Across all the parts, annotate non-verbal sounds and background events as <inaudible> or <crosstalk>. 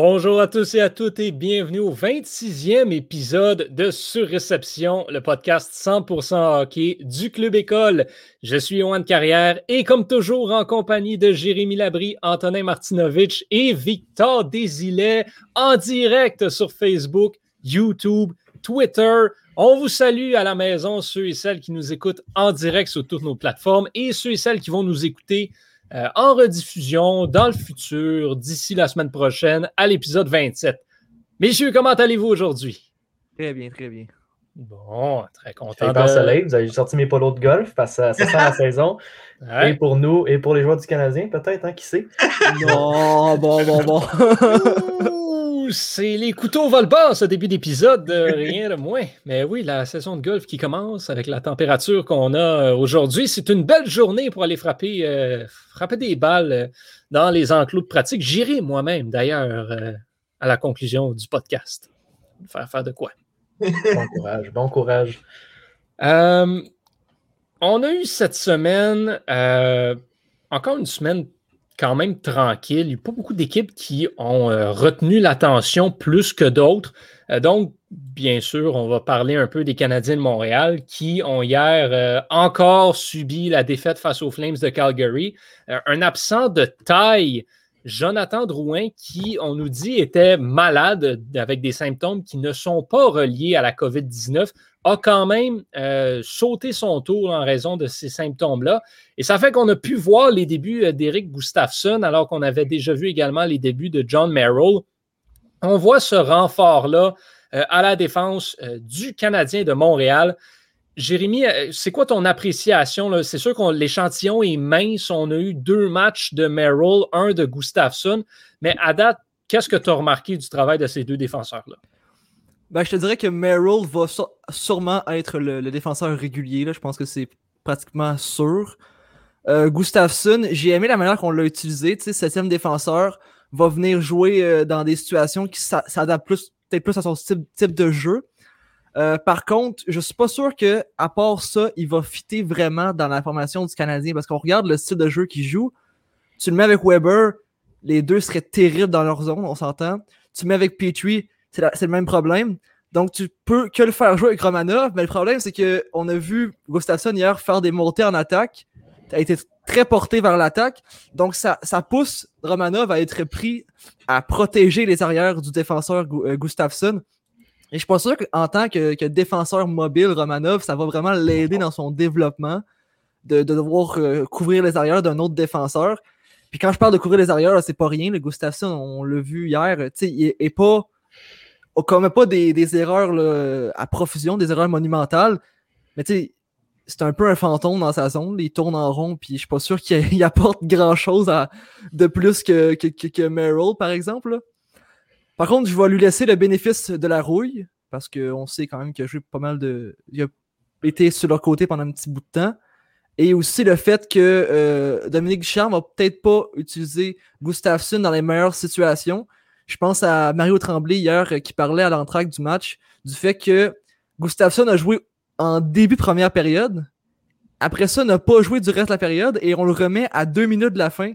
Bonjour à tous et à toutes et bienvenue au 26e épisode de Surréception, le podcast 100% hockey du Club École. Je suis Yohan Carrière et comme toujours en compagnie de Jérémy Labry, Antonin Martinovitch et Victor Desilets en direct sur Facebook, YouTube, Twitter. On vous salue à la maison, ceux et celles qui nous écoutent en direct sur toutes nos plateformes et ceux et celles qui vont nous écouter euh, en rediffusion dans le futur, d'ici la semaine prochaine, à l'épisode 27. Messieurs, comment allez-vous aujourd'hui? Très bien, très bien. Bon, très content. De... soleil, vous avez sorti mes polos de golf parce que ça, ça sent la <laughs> saison. Et pour nous, et pour les joueurs du Canadien, peut-être, hein, qui sait? Non, bon, bon, bon. <laughs> c'est les couteaux volent bas, ce début d'épisode, rien de moins. Mais oui, la saison de golf qui commence avec la température qu'on a euh, aujourd'hui, c'est une belle journée pour aller frapper, euh, frapper des balles euh, dans les enclos de pratique. J'irai moi-même, d'ailleurs, à la conclusion du podcast. Faire faire de quoi? <laughs> Bon courage, bon courage. on a eu cette semaine, encore une semaine quand même tranquille. Il n'y a pas beaucoup d'équipes qui ont euh, retenu l'attention plus que d'autres. Euh, donc, bien sûr, on va parler un peu des Canadiens de Montréal qui ont hier euh, encore subi la défaite face aux Flames de Calgary. un absent de taille, Jonathan Drouin, qui, on nous dit, était malade avec des symptômes qui ne sont pas reliés à la COVID-19, a quand même euh, sauté son tour en raison de ces symptômes-là. Et ça fait qu'on a pu voir les débuts euh, d'Eric Gustafsson, alors qu'on avait déjà vu également les débuts de John Merrill. On voit ce renfort-là euh, à la défense du Canadien de Montréal. Jérémy, c'est quoi ton appréciation? C'est sûr que l'échantillon est mince. On a eu deux matchs de Merrill, un de Gustafsson. Mais à date, qu'est-ce que tu as remarqué du travail de ces deux défenseurs-là? Ben, je te dirais que Merrill va sûrement être le, défenseur régulier. Là. Je pense que c'est pratiquement sûr. Euh, Gustafsson, j'ai aimé la manière qu'on l'a utilisé. Tu sais, septième défenseur va venir jouer euh, dans des situations qui s'adaptent plus, peut-être plus à son type, de jeu. Euh, par contre, je suis pas sûr que, à part ça, il va fitter vraiment dans la formation du Canadien parce qu'on regarde le style de jeu qu'il joue. Tu le mets avec Weber, les deux seraient terribles dans leur zone, on s'entend. Tu le mets avec Petrie, c'est le même problème. Donc, tu peux que le faire jouer avec Romanov, mais le problème, c'est qu'on a vu Gustafsson hier faire des montées en attaque. A été très porté vers l'attaque. Donc, ça, ça pousse Romanov à être pris à protéger les arrières du défenseur euh, Gustafsson. Et je suis pas sûr qu'en tant que, défenseur mobile, Romanov, ça va vraiment l'aider dans son développement de, devoir euh, couvrir les arrières d'un autre défenseur. Puis quand je parle de couvrir les arrières, c'est pas rien. Le Gustafsson, on l'a vu hier, il est pas on commet pas des, erreurs à profusion, des erreurs monumentales. Mais tu sais, c'est un peu un fantôme dans sa zone. Il tourne en rond, puis je suis pas sûr qu'il <laughs> apporte grand-chose de plus que, que, Merrill, par exemple. Par contre, je vais lui laisser le bénéfice de la rouille, parce qu'on sait quand même qu'il a joué pas mal de. Il a été sur leur côté pendant un petit bout de temps. Et aussi le fait que euh, Dominique Ducharme va peut-être pas utiliser Gustafsson dans les meilleures situations. Je pense à Mario Tremblay hier euh, qui parlait à l'entraque du match du fait que Gustafsson a joué en début première période. Après ça, n'a pas joué du reste de la période et on le remet à deux minutes de la fin.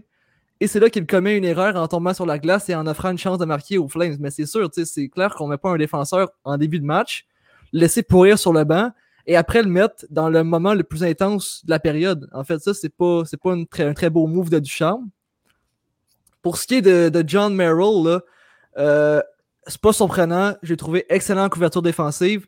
Et c'est là qu'il commet une erreur en tombant sur la glace et en offrant une chance de marquer aux Flames. Mais c'est sûr, c'est clair qu'on ne met pas un défenseur en début de match, laisser pourrir sur le banc et après le mettre dans le moment le plus intense de la période. En fait, ça, c'est pas, pas un très beau move de Duchamp. Pour ce qui est de, de John Merrill, là, euh, c'est pas surprenant. J'ai trouvé excellente couverture défensive.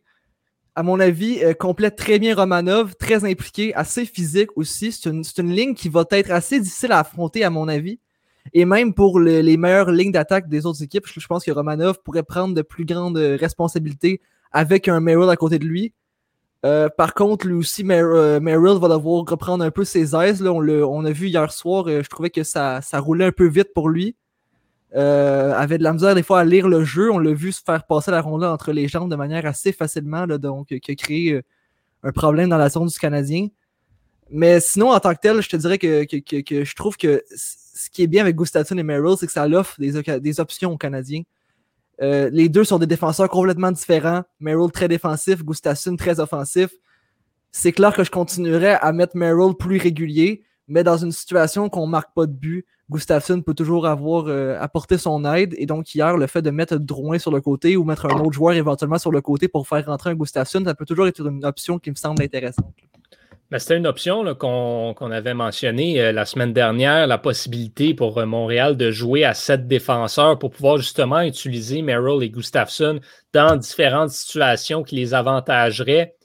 À mon avis, euh, complète très bien Romanov, très impliqué, assez physique aussi. C'est une, ligne qui va être assez difficile à affronter, à mon avis. Et même pour les meilleures lignes d'attaque des autres équipes, je, pense que Romanov pourrait prendre de plus grandes responsabilités avec un Merrill à côté de lui. Euh, par contre, lui aussi, Merrill va devoir reprendre un peu ses aises. Là. On, a vu hier soir, je trouvais que ça roulait un peu vite pour lui. Euh, avait de la misère des fois à lire le jeu. On l'a vu se faire passer la rondelle entre les jambes de manière assez facilement, donc qui a créé euh, un problème dans la zone du Canadien. Mais sinon, en tant que tel, je te dirais que, je trouve que ce qui est bien avec Gustafsson et Merrill, c'est que ça offre des, des, options aux Canadiens. Euh, les deux sont des défenseurs complètement différents. Merrill très défensif, Gustafsson très offensif. C'est clair que je continuerai à mettre Merrill plus régulier, mais dans une situation qu'on marque pas de but, Gustafsson peut toujours avoir euh, apporté son aide. Et donc, hier, le fait de mettre Drouin sur le côté ou mettre un autre joueur éventuellement sur le côté pour faire rentrer un Gustafsson, ça peut toujours être une option qui me semble intéressante. C'était une option qu'on avait mentionnée euh, la semaine dernière, la possibilité pour euh, Montréal de jouer à sept défenseurs pour pouvoir justement utiliser Merrill et Gustafsson dans différentes situations qui les avantageraient.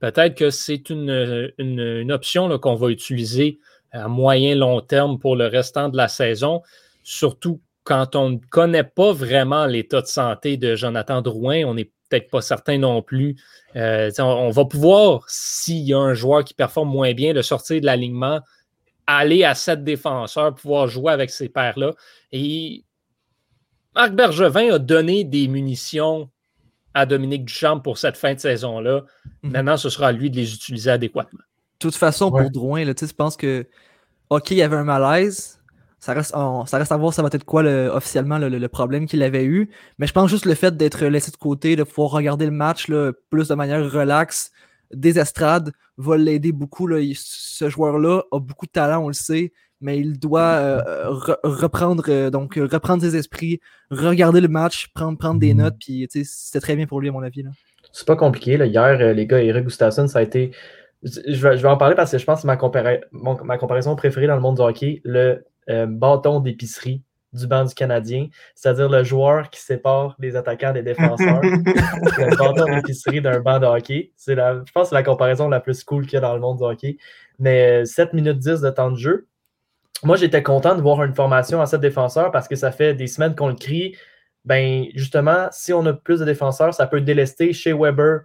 Peut-être que c'est une, une, option qu'on va utiliser à moyen long terme pour le restant de la saison, surtout quand on ne connaît pas vraiment l'état de santé de Jonathan Drouin. On n'est peut-être pas certain non plus euh, on, va pouvoir, s'il y a un joueur qui performe moins bien, le sortir de l'alignement, aller à sept défenseurs, pouvoir jouer avec ces paires-là. Et Marc Bergevin a donné des munitions à Dominique Duchamp pour cette fin de saison-là. Mhm. Maintenant, ce sera à lui de les utiliser adéquatement. De toute façon, pour Drouin, là, je pense que, OK, il y avait un malaise, ça reste, ça reste à voir ça va être quoi officiellement le, problème qu'il avait eu. Mais je pense juste le fait d'être laissé de côté, de pouvoir regarder le match plus de manière relaxe, des estrades, va l'aider beaucoup. Ce joueur-là a beaucoup de talent, on le sait, mais il doit euh, reprendre, euh, donc, reprendre ses esprits, regarder le match, prendre, prendre des notes. Puis c'était très bien pour lui, à mon avis. C'est pas compliqué. Là. Hier, euh, les gars, Eric Gustafsson, ça a été. Je vais, en parler parce que je pense que c'est ma, ma comparaison préférée dans le monde du hockey. Le euh, bâton d'épicerie du banc du Canadien, c'est-à-dire le joueur qui sépare les attaquants des défenseurs. <laughs> le bâton d'épicerie d'un banc de hockey. C'est la, je pense que c'est la comparaison la plus cool qu'il y a dans le monde du hockey. Mais 7 euh, minutes 10 de temps de jeu. Moi, j'étais content de voir une formation à 7 défenseurs parce que ça fait des semaines qu'on le crie. Ben, justement, si on a plus de défenseurs, ça peut délester chez Weber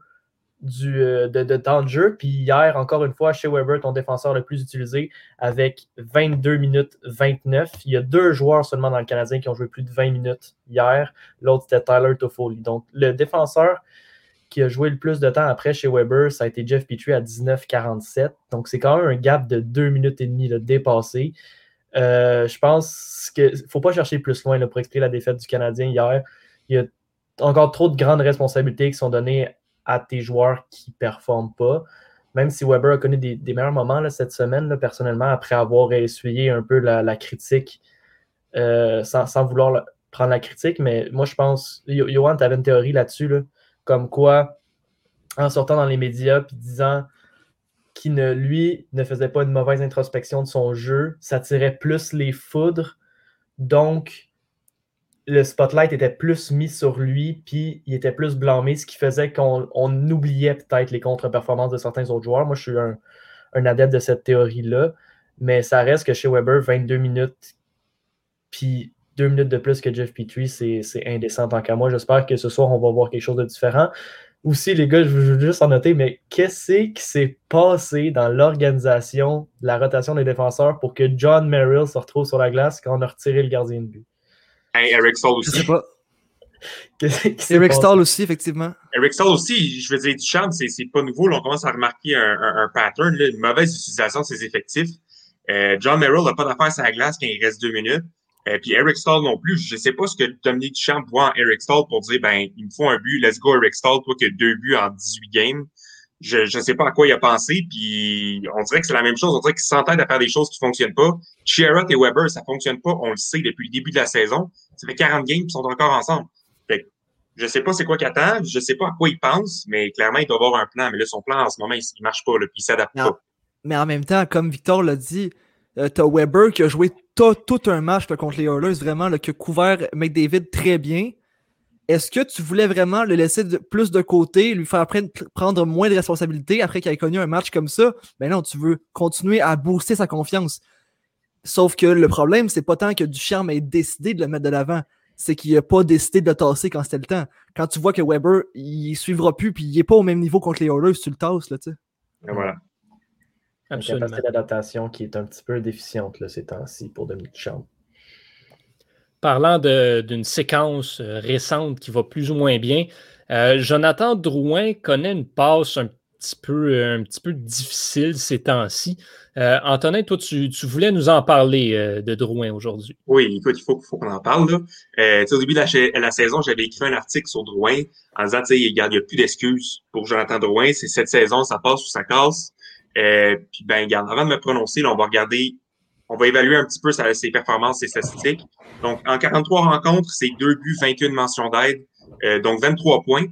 du, euh, de, temps de jeu. Puis hier, encore une fois, chez Weber, ton défenseur le plus utilisé, avec 22 minutes 29. Il y a deux joueurs seulement dans le Canadien qui ont joué plus de 20 minutes hier. L'autre, c'était Tyler Toffoli. Donc, le défenseur qui a joué le plus de temps après chez Weber, ça a été Jeff Petrie à 19-47. Donc, c'est quand même un gap de 2 minutes et demie dépassé. Euh, je pense qu'il ne faut pas chercher plus loin pour expliquer la défaite du Canadien hier. Il y a encore trop de grandes responsabilités qui sont données à tes joueurs qui ne performent pas. Même si Weber a connu des, meilleurs moments cette semaine, personnellement, après avoir essuyé un peu la, critique, euh, sans, vouloir prendre la critique, mais moi je pense, Johan, tu avais une théorie là-dessus, comme quoi, en sortant dans les médias et disant qu'il ne, lui, ne faisait pas une mauvaise introspection de son jeu, ça tirait plus les foudres. Donc, le spotlight était plus mis sur lui, puis il était plus blâmé, ce qui faisait qu'on oubliait peut-être les contre-performances de certains autres joueurs. Moi, je suis un, adepte de cette théorie-là, mais ça reste que chez Weber, 22 minutes, puis deux minutes de plus que Jeff Petrie, c'est indécent tant qu'à moi. J'espère que ce soir, on va voir quelque chose de différent. Aussi, les gars, je veux juste en noter, mais qu'est-ce qui s'est passé dans l'organisation de la rotation des défenseurs pour que John Merrill se retrouve sur la glace quand on a retiré le gardien de but? Eric Stahl aussi. Je sais pas. <laughs> Eric Stahl aussi, effectivement. Eric Stahl aussi, je veux dire, Duchamp, c'est, c'est pas nouveau. on commence à remarquer un, un, pattern, une mauvaise utilisation de ses effectifs. Euh, John Merrill n'a pas d'affaire sur la glace quand il reste deux minutes. Et euh, puis Eric Stahl non plus. Je sais pas ce que Dominique Duchamp voit en Eric Stahl pour dire, ben, il me faut un but, let's go Eric Stahl, toi qui as deux buts en 18 games. Je ne sais pas à quoi il a pensé, puis on dirait que c'est la même chose. On dirait qu'il s'entête à faire des choses qui fonctionnent pas. Sherrod et Weber, ça fonctionne pas, on le sait depuis le début de la saison. Ça fait 40 games qui sont encore ensemble. Fait je sais pas c'est quoi qu'il attend, je sais pas à quoi il pense, mais clairement, il doit avoir un plan. Mais là, son plan, en ce moment, il, ne marche pas, là, puis il s'adapte pas. Mais en même temps, comme Victor l'a dit, euh, tu as Weber qui a joué tout un match contre les Oilers, vraiment, là, qui a couvert McDavid très bien. Est-ce que tu voulais vraiment le laisser plus de côté, lui faire prendre moins de responsabilités après qu'il ait connu un match comme ça? Ben non, tu veux continuer à booster sa confiance. Sauf que le problème, c'est pas tant que Ducharme ait décidé de le mettre de l'avant, c'est qu'il n'a pas décidé de le tasser quand c'était le temps. Quand tu vois que Weber, il suivra plus, puis il n'est pas au même niveau contre les Oilers, tu le tasses, là, tu sais. voilà. Une capacité d'adaptation qui est un petit peu déficiente, là, ces temps-ci, pour Dominique Ducharme. Parlant d'une séquence euh, récente qui va plus ou moins bien, euh, Jonathan Drouin connaît une passe un petit peu, peu difficile ces temps-ci. Euh, Antonin, toi, tu, voulais nous en parler euh, de Drouin aujourd'hui. Oui, écoute, il faut, faut qu'on en parle. Euh, au début de la, saison, j'avais écrit un article sur Drouin en disant, il n'y a plus d'excuses pour Jonathan Drouin. C'est cette saison, ça passe ou ça casse. Euh, puis, ben, avant de me prononcer, on va regarder, on va évaluer un petit peu ses performances, ses statistiques. Donc, en 43 rencontres, c'est deux buts, 21 mentions d'aide, donc 23 points.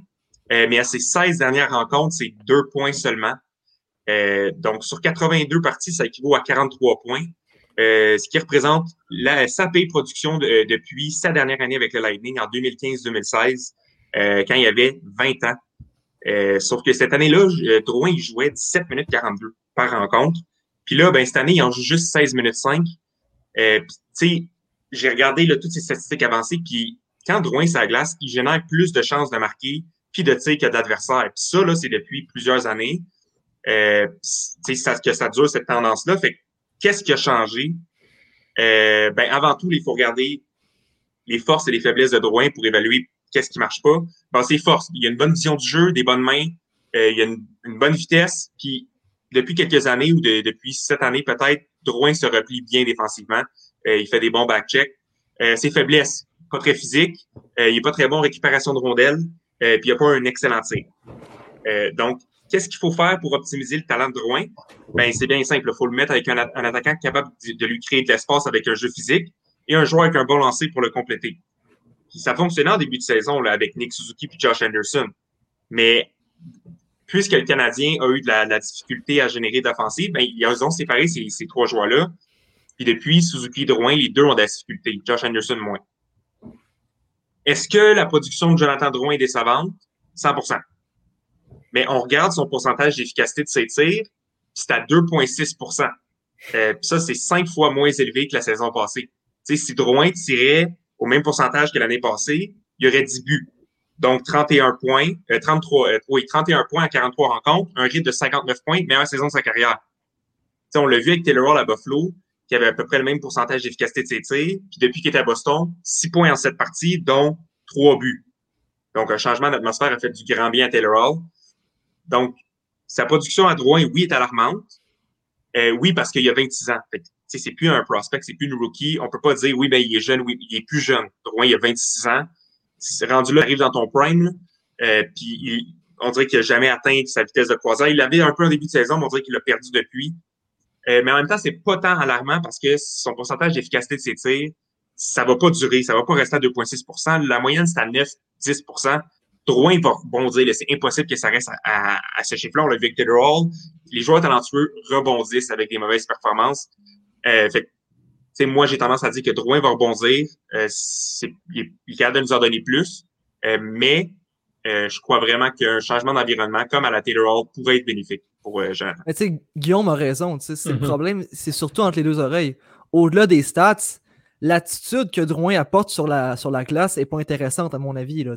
mais à ses 16 dernières rencontres, c'est deux points seulement. Euh, donc, sur 82 parties, ça équivaut à 43 points, euh, ce qui représente la, sa paye production de, depuis sa dernière année avec le Lightning en 2015-2016, euh, quand il avait 20 ans. sauf que cette année-là, Drouin, il jouait 17 minutes 42 par rencontre. Puis là, ben, cette année, il en joue juste 16 minutes 5. tu sais, j'ai regardé là, toutes ces statistiques avancées, puis quand Drouin sa glace, il génère plus de chances de marquer puis de tirs que d'adversaires. Puis ça, là, c'est depuis plusieurs années. Euh, ça, que ça dure, cette tendance-là. Fait qu'est-ce qui a changé? Euh, ben, avant tout, il faut regarder les forces et les faiblesses de Drouin pour évaluer qu'est-ce qui marche pas. Ben, ses forces. Il y a une bonne vision du jeu, des bonnes mains, euh, il y a une, bonne vitesse, puis depuis quelques années ou depuis cette année peut-être, Drouin se replie bien défensivement. Euh, il fait des bons back-checks. Euh, ses faiblesses, pas très physique. il est pas très bon en récupération de rondelles. puis il a pas un excellent tir. donc, Qu'est-ce qu'il faut faire pour optimiser le talent de Drouin? Ben, c'est bien simple. Il faut le mettre avec un, attaquant capable de, lui créer de l'espace avec un jeu physique et un joueur avec un bon lancer pour le compléter. ça fonctionnait en début de saison là, avec Nick Suzuki puis Josh Anderson. Mais puisque le Canadien a eu de la, difficulté à générer d'offensive, ben, ils ont séparé ces, ces trois joueurs-là. Puis depuis, Suzuki et Drouin, les deux ont de la difficulté. Josh Anderson moins. Est-ce que la production de Jonathan Drouin est décevante? 100% mais on regarde son pourcentage d'efficacité de ses tirs, c'est à 2,6% euh, Ça, c'est cinq fois moins élevé que la saison passée. si Drouin tirait au même pourcentage que l'année passée, il y aurait 10 buts. Donc, 31 points, euh, 33, euh, oui, 31 points à 43 rencontres, un rythme de 59 points, meilleure saison de sa carrière. on l'a vu avec Taylor Hall à Buffalo, qui avait à peu près le même pourcentage d'efficacité de ses tirs. Puis depuis qu'il était à Boston, 6 points en 7 parties, dont 3 buts. Donc, un changement d'atmosphère a fait du grand bien à Taylor Hall. Donc, sa production à Drouin, oui, est alarmante. Euh, oui, parce qu'il y a 26 ans. c'est plus un prospect, c'est plus une rookie. On peut pas dire, oui, ben, il est jeune, oui, il est plus jeune. Drouin, il a 26 ans. C'est rendu là, arrive dans ton prime, euh, puis on dirait qu'il n'a jamais atteint sa vitesse de croisière. Il l'avait un peu en début de saison, mais on dirait qu'il l'a perdu depuis. Euh, mais en même temps, c'est pas tant alarmant parce que son pourcentage d'efficacité de ses tirs, ça va pas durer, ça va pas rester à 2,6% La moyenne, c'est à 9-10% Drouin va rebondir. C'est impossible que ça reste à, ce chiffre-là. On l'a vu. Les joueurs talentueux rebondissent avec des mauvaises performances. Euh, fait moi, j'ai tendance à dire que Drouin va rebondir. Euh, il, est capable de nous en donner plus. Euh, mais euh, je crois vraiment qu'un changement d'environnement comme à la Taylor Hall pourrait être bénéfique pour euh, Jonathan. Mais tu sais, Guillaume a raison. C'est le mm-hmm. problème, c'est surtout entre les deux oreilles. Au-delà des stats, l'attitude que Drouin apporte sur la, sur la glace n'est pas intéressante, à mon avis. Là,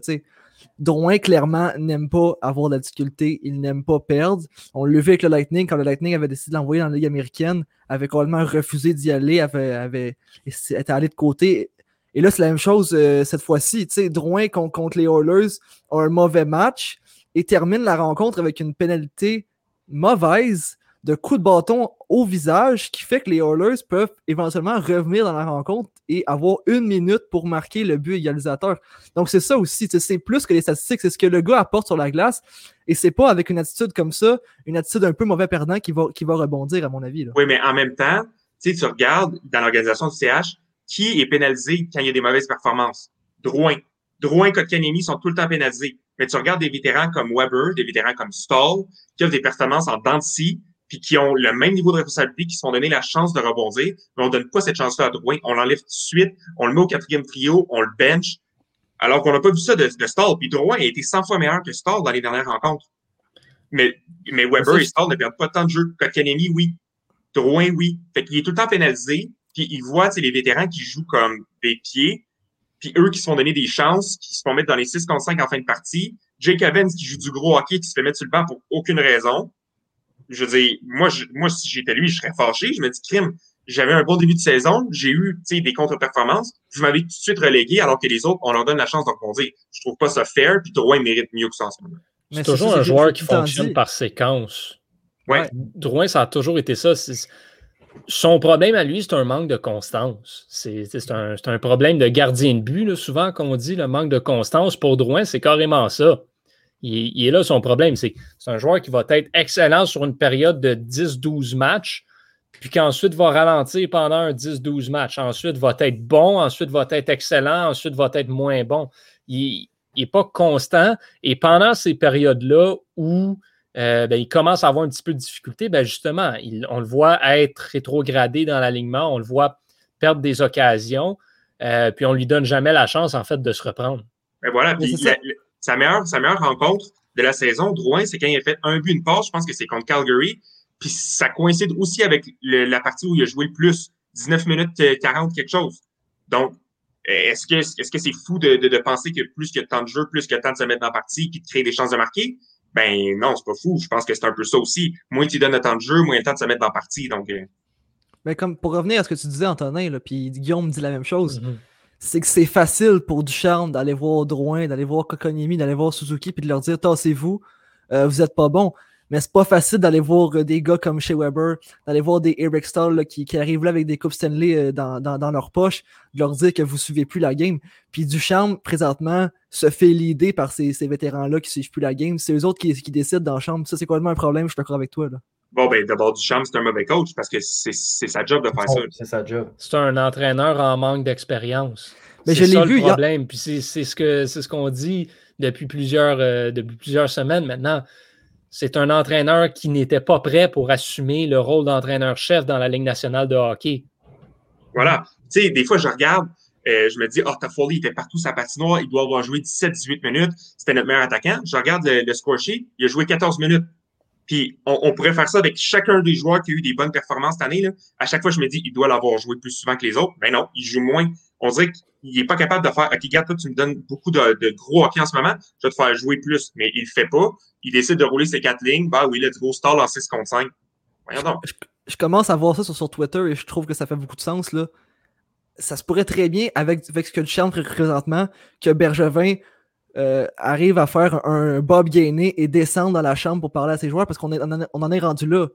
Drouin, clairement, n'aime pas avoir de la difficulté. Il n'aime pas perdre. On l'a vu avec le Lightning, quand le Lightning avait décidé de l'envoyer dans la Ligue américaine, avait complètement refusé d'y aller, avait, avait était allé de côté. Et là, c'est la même chose euh, cette fois-ci. Drouin contre, contre les Oilers a un mauvais match et termine la rencontre avec une pénalité mauvaise de coups de bâton au visage qui fait que les Oilers peuvent éventuellement revenir dans la rencontre et avoir une minute pour marquer le but égalisateur. Donc c'est ça aussi, c'est plus que les statistiques, c'est ce que le gars apporte sur la glace et c'est pas avec une attitude comme ça, une attitude un peu mauvais perdant qui va, qui va rebondir à mon avis. Oui, mais en même temps, tu regardes dans l'organisation du CH, qui est pénalisé quand il y a des mauvaises performances? Drouin. Drouin Kotkaniemi sont tout le temps pénalisés. Mais tu regardes des vétérans comme Weber, des vétérans comme Stall, qui ont des performances en dents puis qui ont le même niveau de responsabilité, qui se font donner la chance de rebondir, mais on donne pas cette chance-là à Drouin. On l'enlève tout de suite, on le met au quatrième trio, on le bench, alors qu'on n'a pas vu ça de, de Stall. Puis Drouin a été 100 fois meilleur que Stall dans les dernières rencontres. Mais, mais Weber et Stall ne perdent pas tant de jeu. Kotkanemi, oui. Drouin, oui. Fait qu'il est tout le temps pénalisé, puis il voit les vétérans qui jouent comme des pieds, puis eux qui se font donner des chances, qui se font mettre dans les 6 contre 5 en fin de partie. Jake Evans qui joue du gros hockey, qui se fait mettre sur le banc pour aucune raison je veux dire, moi, moi si j'étais lui, je serais fâché. Je me dis, crime, j'avais un bon début de saison, j'ai eu des contre-performances, je m'avais tout de suite relégué alors que les autres, on leur donne la chance de rebondir. Je trouve pas ça fair, puis Drouin mérite mieux que ça en ce moment. C'est Mais toujours ça, un joueur qui fonctionne dit. par séquence. Ouais. Drouin, ça a toujours été ça. Son problème à lui, c'est un manque de constance. C'est c'est un, c'est un problème de gardien de but, là, souvent, qu'on dit, le manque de constance. Pour Drouin, c'est carrément ça. Il, est- il est là son problème. C'est c'est un joueur qui va être excellent sur une période de 10-12 matchs, puis qu'ensuite va ralentir pendant un 10-12 matchs. Ensuite va être bon, ensuite va être excellent, ensuite va être moins bon. Il n'est pas constant. Et pendant ces périodes-là où euh, ben, il commence à avoir un petit peu de difficulté, ben, justement, il- on le voit être rétrogradé dans l'alignement, on le voit perdre des occasions, euh, puis on lui donne jamais la chance, en fait, de se reprendre. Ben voilà, puis la- sa, meilleure, sa meilleure rencontre de la saison, Drouin, c'est quand il a fait un but, une passe, je pense que c'est contre Calgary, puis ça coïncide aussi avec le- la partie où il a joué le plus, 19 minutes euh, 40 quelque chose. Donc, euh, est-ce que est-ce que c'est fou de, de, de penser que plus que temps de jeu, plus que temps de se mettre dans la partie, puis de créer des chances de marquer? Ben non, c'est pas fou. Je pense que c'est un peu ça aussi. Moins tu donnes le temps de jeu, moins le temps de se mettre dans la partie. Donc, euh, Mais comme pour revenir à ce que tu disais, Antonin, là, puis Guillaume me dit la même chose, Mhm. C'est que c'est facile pour Ducharme d'aller voir Drouin, d'aller voir Kokoniemi, d'aller voir Suzuki, puis de leur dire tassez-vous, euh, vous êtes pas bon. Mais c'est pas facile d'aller voir euh, des gars comme chez Weber, d'aller voir des Eric Stahl là, qui, qui arrivent là avec des coupes Stanley euh, dans, dans, dans leur poche, de leur dire que vous suivez plus la game. Puis Ducharme, présentement, se fait l'idée par ces, ces vétérans-là qui suivent plus la game. C'est eux autres qui, qui décident dans la chambre. Ça, c'est complètement un problème, je suis d'accord avec toi. Là. Bon, ben d'abord, Duchamp, c'est un mauvais coach parce que c'est c'est sa job de faire ça. C'est sa job. C'est un entraîneur en manque d'expérience. Mais C'est je l'ai vu, le il y a- problème. Puis c'est c'est ce que c'est ce qu'on dit depuis plusieurs, euh, depuis plusieurs semaines maintenant. C'est un entraîneur qui n'était pas prêt pour assumer le rôle d'entraîneur-chef dans la Ligue nationale de hockey. Voilà. Tu sais, des fois, je regarde, euh, je me dis, oh, Toffoli était partout sa patinoire, il doit avoir joué 17-18 minutes, c'était notre meilleur attaquant. Je regarde le, le score sheet, il a joué 14 minutes. Puis, on, pourrait faire ça avec chacun des joueurs qui a eu des bonnes performances cette année. À chaque fois, je me dis, il doit l'avoir joué plus souvent que les autres. Ben non, il joue moins. On dirait qu'il n'est pas capable de faire, OK, regarde, toi, tu me donnes beaucoup de, gros hockey en ce moment, je vais te faire jouer plus. Mais il le fait pas. Il décide de rouler ses quatre lignes. Bah oui, let's go, stall en 6 contre 5. Voyons donc. je, commence à voir ça sur, Twitter et je trouve que ça fait beaucoup de sens. Là. Ça se pourrait très bien, avec, avec ce que le fait présentement, que Bergevin euh, arrive à faire un, Bob Gainé et descendre dans la chambre pour parler à ses joueurs parce qu'on est- on en, est- on en est rendu là.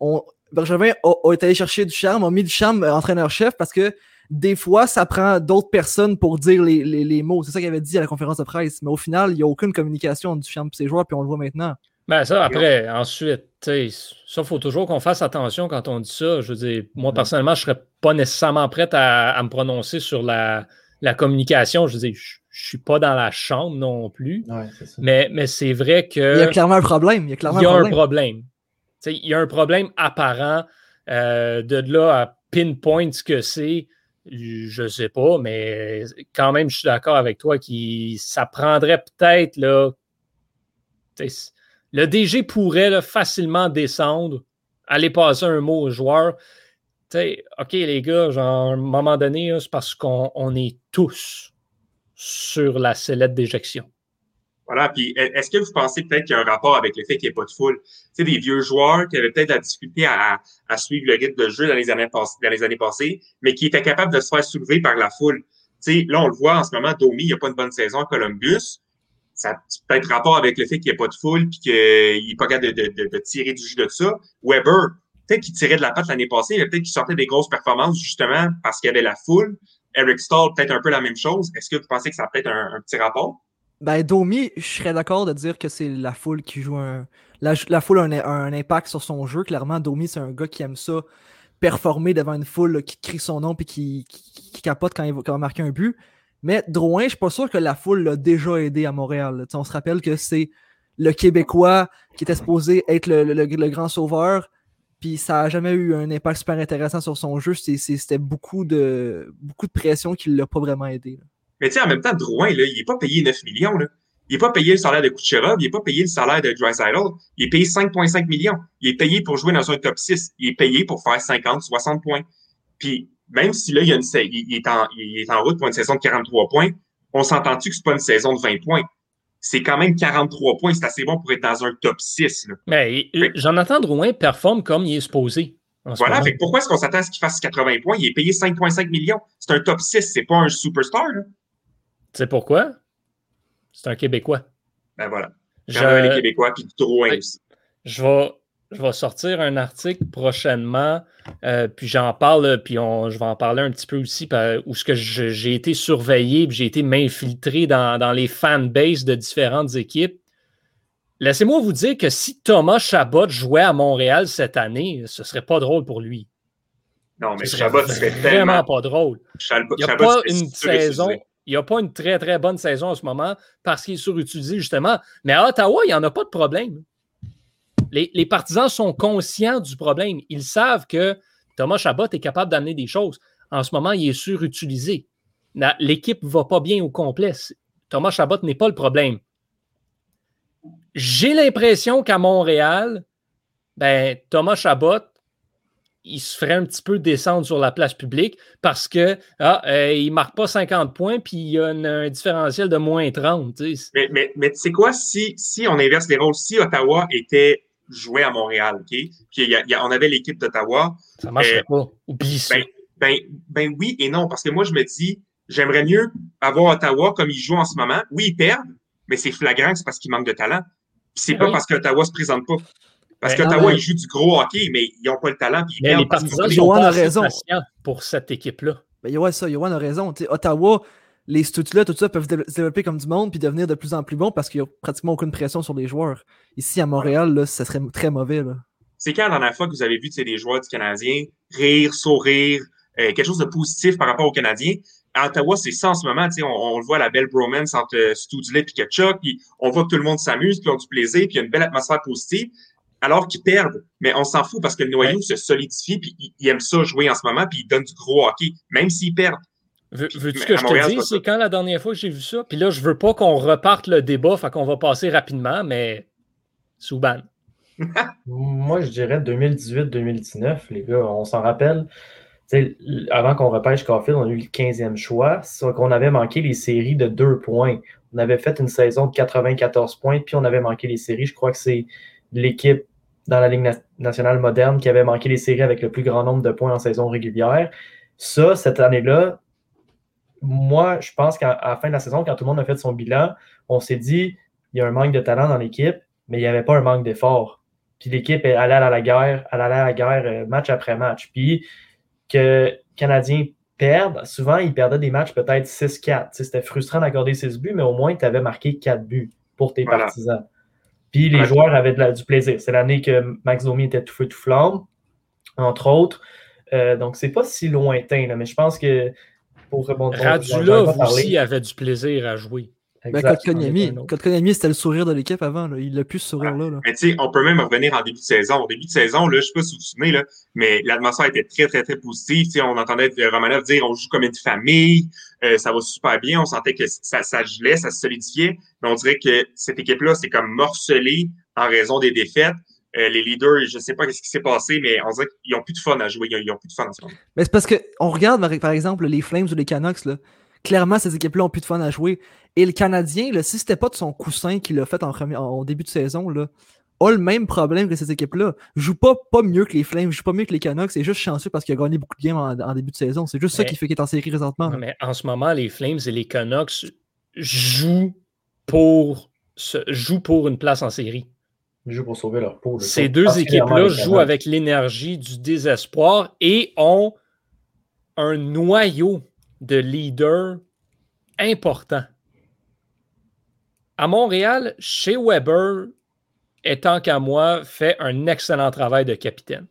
On, Bergevin a, a été allé chercher du charme, a mis du charme euh, entraîneur-chef parce que des fois, ça prend d'autres personnes pour dire les, les- les mots. C'est ça qu'il avait dit à la conférence de presse. Mais au final, il n'y a aucune communication entre Duchamp et ses joueurs, puis on le voit maintenant. Ben ça, après, ensuite, tu sais, ça, il faut toujours qu'on fasse attention quand on dit ça. Je veux dire, moi, personnellement, je ne serais pas nécessairement prêt à, à me prononcer sur la, la communication. Je dire, je ne suis pas dans la chambre non plus. Ouais, c'est ça. Mais, mais c'est vrai que. Il y a clairement un problème. Il y a clairement il y a un un problème. problème. Tu sais, il y a un problème apparent. euh, de là à pinpoint ce que c'est, je ne sais pas, mais quand même, je suis d'accord avec toi que ça prendrait peut-être là. Le DG pourrait là, facilement descendre, aller passer un mot aux joueurs. OK, les gars, genre, à un moment donné, c'est parce qu'on on est tous sur la sellette d'éjection. Voilà. Puis, e- est-ce que vous pensez peut-être qu'il y a un rapport avec le fait qu'il n'y ait pas de foule? Tu sais, des vieux joueurs qui avaient peut-être la difficulté à, à- suivre le rythme de jeu dans les années, pass- dans les années passées, mais qui étaient capables de se faire soulever par la foule. Tu sais, là, on le voit en ce moment, Domi, il n'y a pas une bonne saison à Columbus. Ça a peut-être rapport avec le fait qu'il n'y a pas de foule puis qu'il n'est pas capable de, de, de, de tirer du jus de ça. Weber, peut-être qu'il tirait de la patte l'année passée, mais peut-être qu'il sortait des grosses performances justement parce qu'il y avait la foule. Eric Stahl, peut-être un peu la même chose. Est-ce que vous pensez que ça peut-être un, petit rapport? Ben, Domi, je serais d'accord de dire que c'est la foule qui joue un. La, la foule a un, un impact sur son jeu. Clairement, Domi, c'est un gars qui aime ça, performer devant une foule là, qui crie son nom et qui, qui, capote quand il, va, quand il va marquer un but. Mais Drouin, je suis pas sûr que la foule l'a déjà aidé à Montréal. On se rappelle que c'est le Québécois qui était supposé être le- le- le grand sauveur. Ça n'a jamais eu un impact super intéressant sur son jeu. C'était beaucoup de, beaucoup de pression qui ne l'a pas vraiment aidé. Mais tu sais, en même temps, Drouin, là, il n'est pas payé 9 millions. Là. Il n'est pas payé le salaire de Kucherov, il n'est pas payé le salaire de Drysdale. Il est payé 5,5 millions. Il est payé pour jouer dans un top 6. Il est payé pour faire 50, 60 points. Puis même si là, il, y a une, est en, il est en route pour une saison de 43 points, on s'entend-tu que c'est pas une saison de 20 points? C'est quand même 43 points. C'est assez bon pour être dans un top 6. Là. Mais Jonathan Drouin performe comme il est supposé. Voilà. Fait pourquoi est-ce qu'on s'attend à ce qu'il fasse 80 points? Il est payé 5,5 millions. C'est un top 6. C'est pas un superstar. Là. Tu sais pourquoi? C'est un Québécois. Ben voilà. Il y en a les Je, Québécois, puis Drouin Oui. aussi. je vais, je vais sortir un article prochainement, euh, puis j'en parle, puis on, je vais en parler un petit peu aussi, par- où ce que j'ai été surveillé, puis j'ai été m'infiltrer dans, dans les fanbases de différentes équipes. Laissez-moi vous dire que si Thomas Chabot jouait à Montréal cette année, ce serait pas drôle pour lui. Non, mais Ce serait Chabot serait vraiment tellement. pas drôle. Chabot, Il n'y a pas une saison. Il n'y a pas une très, très bonne saison en ce moment parce qu'il est surutilisé, justement. Mais à Ottawa, il n'y en a pas de problème. Les, partisans sont conscients du problème. Ils savent que Thomas Chabot est capable d'amener des choses. En ce moment, il est surutilisé. L'équipe ne va pas bien au complet. Thomas Chabot n'est pas le problème. J'ai l'impression qu'à Montréal, ben, Thomas Chabot, il se ferait un petit peu descendre sur la place publique parce que ah, euh, ne marque pas 50 points puis il y a un différentiel de moins 30. tu sais. Mais, mais, mais tu sais quoi, si, si on inverse les rôles, si Ottawa était joué à Montréal, OK? Puis il y a- il y a- on avait l'équipe d'Ottawa, Ça ne marcherait Euh, pas. Oublie ça. ben, ben, ben oui et non, parce que moi, je me dis, j'aimerais mieux avoir Ottawa comme ils jouent en ce moment. Oui, ils perdent, mais c'est flagrant que c'est parce qu'ils manquent de talent. Puis c'est Ben pas oui. parce qu'Ottawa se présente pas. Parce Ben, qu'Ottawa, mais- ils jouent du gros hockey, mais ils n'ont pas le talent, puis ils Mais perdent les parce qu'ils partisans Johan a raison. pour cette équipe-là. Ben, ouais, ça, Yohan a raison. Tu sais, Ottawa, les studs-là, tout ça, peuvent se développer comme du monde puis devenir de plus en plus bons parce qu'il n'y a pratiquement aucune pression sur les joueurs. Ici, à Montréal, là, ça serait très mauvais. C'est quand la dernière fois que vous avez vu des joueurs du Canadien rire, sourire, euh, quelque chose de positif par rapport aux Canadiens? À Ottawa, c'est ça en ce moment. On, on le voit, la belle bromance entre euh, Studley et Ketchuk, puis on voit que tout le monde s'amuse, puis ont du plaisir, puis il y a une belle atmosphère positive, alors qu'ils perdent. Mais on s'en fout parce que le noyau se solidifie, puis ils aiment ça jouer en ce moment, puis ils donnent du gros hockey, même s'ils perdent. Veux- Veux-tu que je Montréal, te dise, c'est quand la dernière fois que j'ai vu ça? Puis là, je veux pas qu'on reparte le débat, fait qu'on va passer rapidement, mais Souban. <laughs> Moi, je dirais 2018-2019, les gars, on s'en rappelle. Avant qu'on repêche Caulfield, on a eu le 15e choix. C'est qu'on avait manqué les séries de deux points. On avait fait une saison de 94 points, puis on avait manqué les séries. Je crois que c'est l'équipe dans la Ligue na- nationale moderne qui avait manqué les séries avec le plus grand nombre de points en saison régulière. Ça, cette année-là, moi, je pense qu'à la fin de la saison, quand tout le monde a fait son bilan, on s'est dit il y a un manque de talent dans l'équipe, mais il n'y avait pas un manque d'effort. Puis l'équipe elle allait à la guerre, elle allait à la guerre euh, match après match. Puis que les Canadiens perdent, souvent ils perdaient des matchs peut-être 6-4. Tu sais, C'était frustrant d'accorder 6 buts, mais au moins tu avais marqué 4 buts pour tes Voilà. partisans. Puis les Ouais. joueurs avaient de la- du plaisir. C'est l'année que Max Domi était tout feu tout flamme, entre autres. Euh, donc c'est pas si lointain, là, mais je pense que pour rebondir. Radulov aussi avait du plaisir à jouer. Ben. Kotkaniemi, c'était le sourire de l'équipe avant. Là. Il a plus ce sourire-là. là. On peut même revenir en début de saison. Au début de saison, là, je sais pas si vous vous souvenez, là, mais l'atmosphère était très, très, très positive. On entendait Romanov dire on joue comme une famille, euh, ça va super bien. On sentait que ça, ça gelait, ça se solidifiait. Mais on dirait que cette équipe-là, c'est comme morcelée en raison des défaites. Euh, les leaders, je sais pas ce qui s'est passé, mais on dirait qu'ils ont plus de fun à jouer. Ils ont, ils ont plus de fun en ce moment. Mais c'est parce qu'on regarde, par- par exemple, les Flames ou les Canucks. Là. Clairement, ces équipes-là ont plus de fun à jouer. Et le Canadien, là, si c'était pas de son coussin qu'il a fait en, premier- en- en début de saison, là, a le même problème que ces équipes-là. Joue pas, pas mieux que les Flames, joue pas mieux que les Canucks. C'est juste chanceux parce qu'il a gagné beaucoup de games en, en début de saison. C'est juste ça qui fait qu'il est en série présentement. Mais en ce moment, les Flames et les Canucks jouent pour, se- jouent pour une place en série. Ils jouent pour sauver leur peau. là. Ces deux équipes-là jouent avec l'énergie du désespoir et ont un noyau de leaders important. À Montréal, chez Weber, étant qu'à moi, fait un excellent travail de capitaine.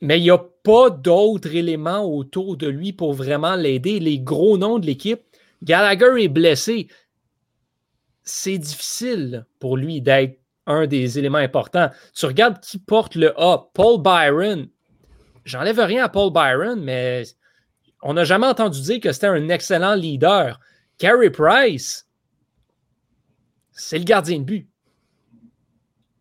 Mais il n'y a pas d'autres éléments autour de lui pour vraiment l'aider. Les gros noms de l'équipe, Gallagher est blessé. C'est difficile pour lui d'être un des éléments importants. Tu regardes qui porte le A. Paul Byron. J'enlève rien à Paul Byron, mais on n'a jamais entendu dire que c'était un excellent leader. Carey Price, c'est le gardien de but.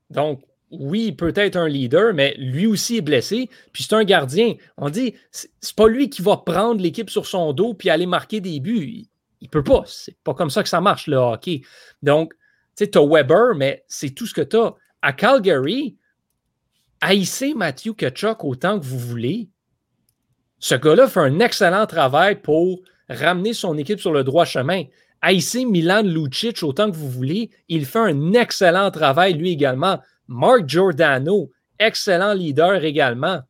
Donc, oui, peut être un leader, mais lui aussi est blessé. Puis c'est un gardien. On dit, c'est c'est pas lui qui va prendre l'équipe sur son dos puis aller marquer des buts. Il, il peut pas. C'est pas comme ça que ça marche, le hockey. Donc, tu sais, tu as Weber, mais c'est tout ce que tu as. À Calgary, haïssez Matthew Kachuk autant que vous voulez. Ce gars-là fait un excellent travail pour ramener son équipe sur le droit chemin. haïssez Milan Lucic autant que vous voulez. Il fait un excellent travail, lui également. Mark Giordano, excellent leader également.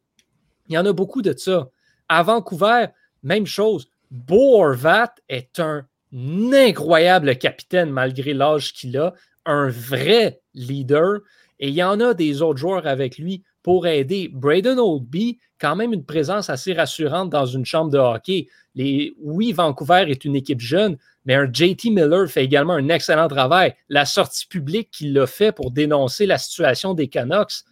Il y en a beaucoup de ça. À Vancouver, même chose. Bo Horvat est un incroyable capitaine malgré l'âge qu'il a, un vrai leader. Et il y en a des autres joueurs avec lui pour aider. Braden Oldby, quand même une présence assez rassurante dans une chambre de hockey. Les, oui, Vancouver est une équipe jeune, mais un JT Miller fait également un excellent travail. La sortie publique qu'il a fait pour dénoncer la situation des Canucks,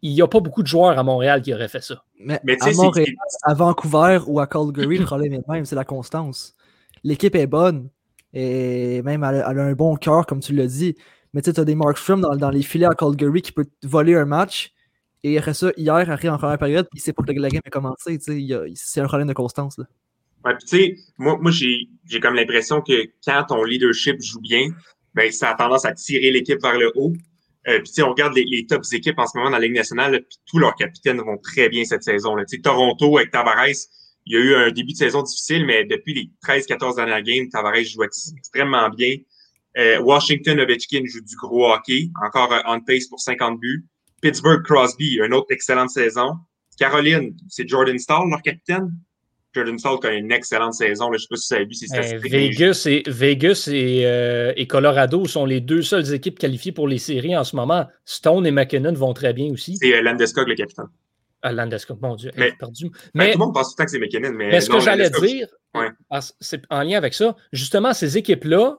il n'y a pas beaucoup de joueurs à Montréal qui auraient fait ça. Mais, à, Montréal, à Vancouver ou à Calgary, le problème est le même, c'est la constance. L'équipe est bonne et même elle, a un bon cœur, comme tu l'as dit. Mais tu as des Markstrom dans, dans les filets à Calgary qui peut voler un match. Et après ça, hier, arrive en première période, puis c'est pour que la game ait commencé. C'est un problème de constance. Là. Ouais, tu sais, moi, moi j'ai comme l'impression que quand ton leadership joue bien, ben, ça a tendance à tirer l'équipe vers le haut. Euh, puis, on regarde les, les tops équipes en ce moment dans la Ligue nationale, puis tous leurs capitaines vont très bien cette saison. Là. Toronto avec Tavares, il y a eu un début de saison difficile, mais depuis les 13-14 dernières games, Tavares joue extrêmement bien. Euh, Washington, Ovechkin joue du gros hockey, encore euh, on pace pour 50 buts. Pittsburgh, Crosby, une autre excellente saison. Caroline, c'est Jordan Stahl, leur capitaine? Jordan Stahl qui a une excellente saison. Je ne sais pas si vous avez vu ses euh, statistiques. Vegas, et, Vegas et, et, Colorado sont les deux seules équipes qualifiées pour les séries en ce moment. Stone et McKinnon vont très bien aussi. C'est Landeskog, le capitaine. Ah, Landeskog, mon Dieu, mais, perdu. Ben, mais, tout le monde pense tout le temps que c'est McKinnon. Mais, mais ce non, que j'allais dire, ouais. c'est en lien avec ça, justement, ces équipes-là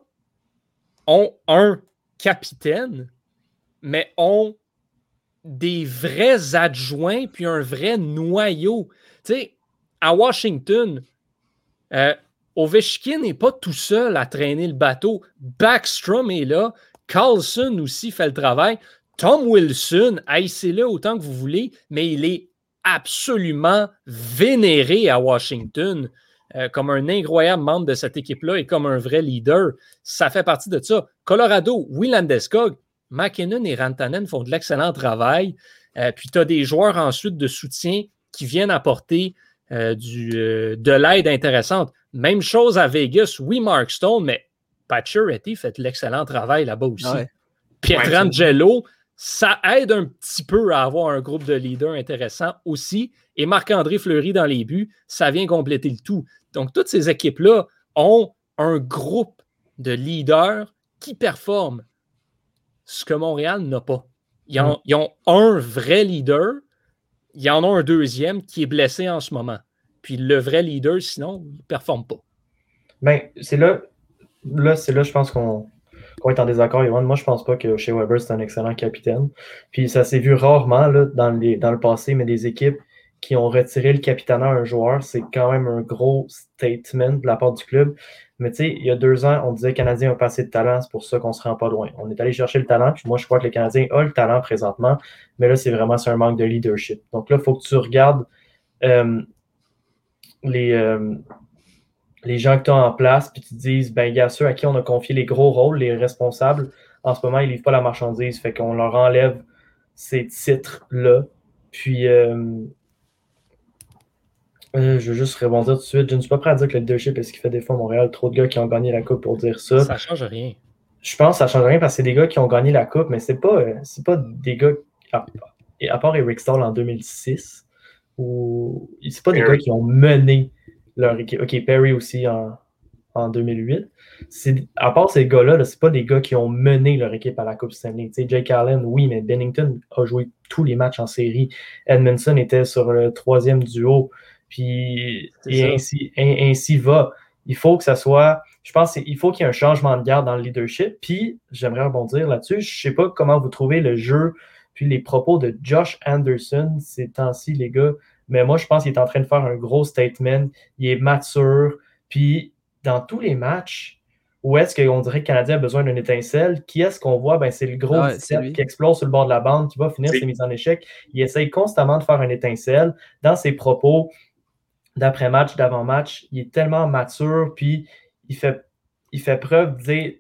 ont un capitaine, mais ont des vrais adjoints puis un vrai noyau. Tu sais, à Washington, euh, Ovechkin n'est pas tout seul à traîner le bateau. Backstrom est là. Carlson aussi fait le travail. Tom Wilson, haïssez-le autant que vous voulez, mais il est absolument vénéré à Washington euh, comme un incroyable membre de cette équipe-là et comme un vrai leader. Ça fait partie de ça. Colorado, Willandeskog, McKinnon et Rantanen font de l'excellent travail. Euh, puis tu as des joueurs ensuite de soutien qui viennent apporter euh, du, euh, de l'aide intéressante. Même chose à Vegas, oui, Mark Stone, mais Pacioretty fait de l'excellent travail là-bas aussi. Ouais. Pietrangelo, ça aide un petit peu à avoir un groupe de leaders intéressant aussi. Et Marc-André Fleury dans les buts, ça vient compléter le tout. Donc, toutes ces équipes-là ont un groupe de leaders qui performent ce que Montréal n'a pas. Ils ont, ils ont, un vrai leader, il y en a un deuxième qui est blessé en ce moment. Puis le vrai leader, sinon, il ne performe pas. Ben, c'est là, là c'est là, je pense qu'on qu est en désaccord, Yohan. Moi, je pense pas que Shea Weber, c'est un excellent capitaine. Puis ça s'est vu rarement là, dans, le passé, mais des équipes qui ont retiré le capitaine à un joueur, c'est quand même un gros statement de la part du club. Mais tu sais, il y a deux ans, on disait que les Canadiens ont pas assez de talent, c'est pour ça qu'on se rend pas loin. On est allé chercher le talent, puis moi, je crois que les Canadiens ont le talent présentement, mais là, c'est vraiment sur un manque de leadership. Donc là, il faut que tu regardes euh, les, euh, les gens que tu as en place, puis tu te dises, ben, il y a ceux à qui on a confié les gros rôles, les responsables. En ce moment, ils ne livrent pas la marchandise, fait qu'on leur enlève ces titres-là. Puis, euh, euh, je veux juste rebondir tout de suite. Je ne suis pas prêt à dire que le leadership est ce qui fait des fois à Montréal. Trop de gars qui ont gagné la Coupe pour dire ça. Ça ne change rien. Je pense que ça ne change rien parce que c'est des gars qui ont gagné la Coupe, mais ce n'est pas, c'est pas des gars, à, à part Eric Stahl en 2006, ou c'est pas des gars qui ont mené leur équipe. OK, Perry aussi en, en 2008. C'est, à part ces gars-là, -là, c'est pas des gars qui ont mené leur équipe à la Coupe Stanley. Tu sais, Jake Allen, oui, mais Bennington a joué tous les matchs en série. Edmondson était sur le troisième duo. Puis et ainsi, ain- ainsi va. Il faut que ça soit. Je pense qu'il faut qu'il y ait un changement de garde dans le leadership. Puis j'aimerais rebondir là-dessus. Je sais pas comment vous trouvez le jeu puis les propos de Josh Anderson ces temps-ci, les gars. Mais moi, je pense qu'il est en train de faire un gros statement. Il est mature. Puis dans tous les matchs, où est-ce qu'on dirait que le Canadien a besoin d'une étincelle? Qui est-ce qu'on voit? Ben, c'est le gros Ah ouais, c'est 17 lui. qui explose sur le bord de la bande, qui va finir ses mises en échec. Il essaye constamment de faire une étincelle. Dans ses propos d'après-match, d'avant-match, il est tellement mature, puis il fait, il fait preuve de dire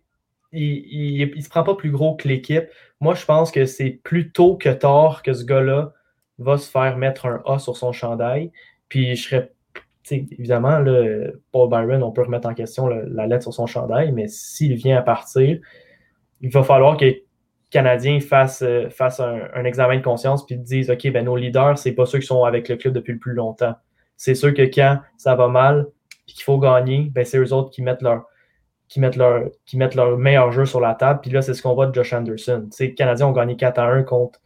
il, il se prend pas plus gros que l'équipe. Moi, je pense que c'est plus tôt que tard que ce gars-là va se faire mettre un A sur son chandail. Puis je serais évidemment, là, Paul Byron, on peut remettre en question la lettre sur son chandail, mais s'il vient à partir, il va falloir que les Canadiens fassent, euh, un, examen de conscience puis disent OK, ben, nos leaders, c'est pas ceux qui sont avec le club depuis le plus longtemps. C'est ceux que quand ça va mal et qu'il faut gagner, ben, c'est eux autres qui mettent leur qui mettent leur, qui mettent leur meilleur jeu sur la table. Puis là, c'est ce qu'on voit de Josh Anderson. les Canadiens ont gagné 4 à 1 contre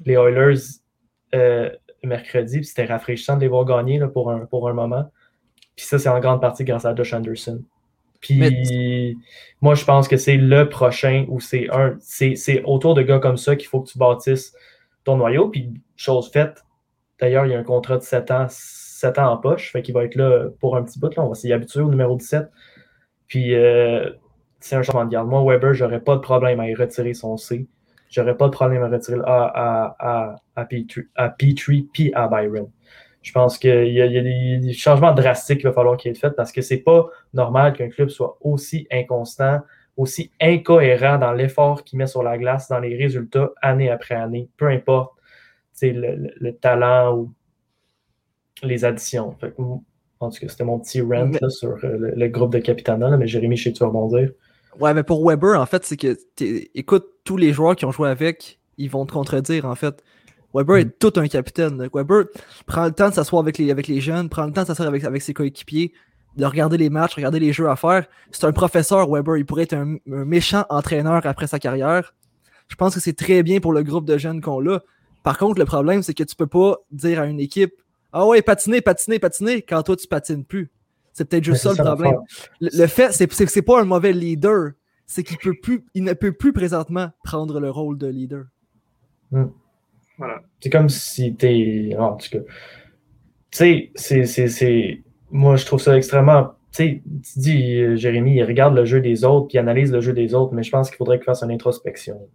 les Oilers euh, mercredi, puis c'était rafraîchissant de les voir gagner là, pour, un, pour un moment. Puis ça, c'est en grande partie grâce à Josh Anderson. Puis moi, je pense que c'est le prochain ou c'est un. C'est autour de gars comme ça qu'il faut que tu bâtisses ton noyau. Puis chose faite, d'ailleurs, il y a un contrat de 7 ans, 7 ans en poche. Fait qu'il va être là pour un petit bout. Là. On va s'y habituer au numéro 17. Puis euh, c'est un changement de garde. Moi, Weber, j'aurais pas de problème à y retirer son C. J'aurais pas de problème à retirer le A à, à, à, P3, à P3 puis à Byron. Je pense qu'il y, a des changements drastiques qu'il va falloir qu'il y ait fait parce que c'est pas normal qu'un club soit aussi inconstant, aussi incohérent dans l'effort qu'il met sur la glace, dans les résultats année après année, peu importe le, le, talent ou les additions. en tout cas, c'était mon petit rant sur euh, le, groupe de Capitana, mais Jérémy, je sais que tu vas rebondir. Ouais, mais pour Weber, en fait, c'est que, écoute, tous les joueurs qui ont joué avec, ils vont te contredire, en fait. Weber est mm. tout un capitaine. Weber prend le temps de s'asseoir avec les, avec les jeunes, prend le temps de s'asseoir avec, avec ses coéquipiers, de regarder les matchs, regarder les jeux à faire. C'est un professeur, Weber. Il pourrait être un, méchant entraîneur après sa carrière. Je pense que c'est très bien pour le groupe de jeunes qu'on a. Par contre, le problème, c'est que tu peux pas dire à une équipe Ah ouais, patiner, patiner, patiner, quand toi tu patines plus. C'est peut-être juste ça le problème. Le, fait, c'est pas un mauvais leader, c'est qu'il peut plus, il ne peut plus présentement prendre le rôle de leader. Hmm. Voilà. C'est comme si t'es. En tout cas. Tu sais, c'est. Moi, je trouve ça extrêmement. Tu sais, tu dis, euh, Jérémy, il regarde le jeu des autres, puis il analyse le jeu des autres, mais je pense qu'il faudrait qu'il fasse une introspection.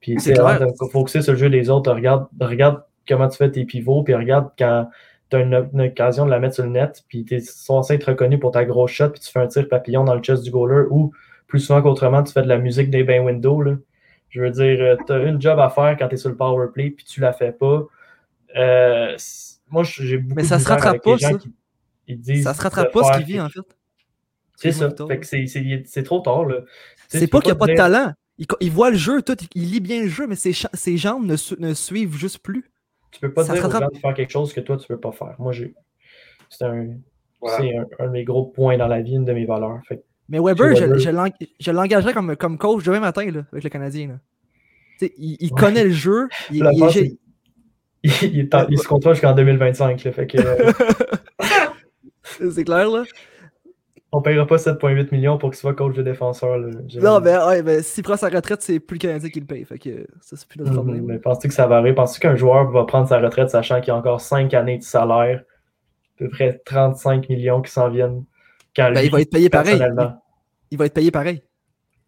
Puis, c'est avant de focuser sur le jeu des autres, regarde, regarde comment tu fais tes pivots, puis regarde quand tu as une, occasion de la mettre sur le net, puis tu es censé être reconnu pour ta grosse shot, puis tu fais un tir papillon dans le chest du goaler, ou plus souvent qu'autrement, tu fais de la musique des bain window. Là. Je veux dire, euh, tu as une job à faire quand tu es sur le power play, puis tu la fais pas. Euh, moi, j'ai beaucoup Mais ça se rattrape pas, ça. Qui, ils disent ça se rattrape pas ce qu'il vit, en fait. C'est ça. C'est trop tard. C'est pas qu'il n'y a pas de talent. Il, voit le jeu, tout, il lit bien le jeu, mais ses, ses jambes ne, ne, suivent juste plus. Tu peux pas dire aux gens de faire quelque chose que toi, tu peux pas faire. Moi, j'ai. C'est un, un, un, de mes gros points dans la vie, une de mes valeurs. Fait mais Weber, je, l'engagerais comme, comme coach demain matin là, avec le Canadien. Il, il connaît le jeu. Il, il, il, il se contrôle jusqu'en 2025. fait que, euh, <laughs> C'est clair, là. On ne paiera pas 7,8 millions pour qu'il soit coach de défenseur. Là, non, mais ouais, ben, s'il prend sa retraite, c'est plus le Canadien qui le paye. Fait que ça, c'est plus notre problème. mais penses-tu que ça va arriver? Penses-tu qu'un joueur va prendre sa retraite sachant qu'il y a encore 5 années de salaire, à peu près 35 millions qui s'en viennent ben, il va être payé pareil. Il, va être payé pareil.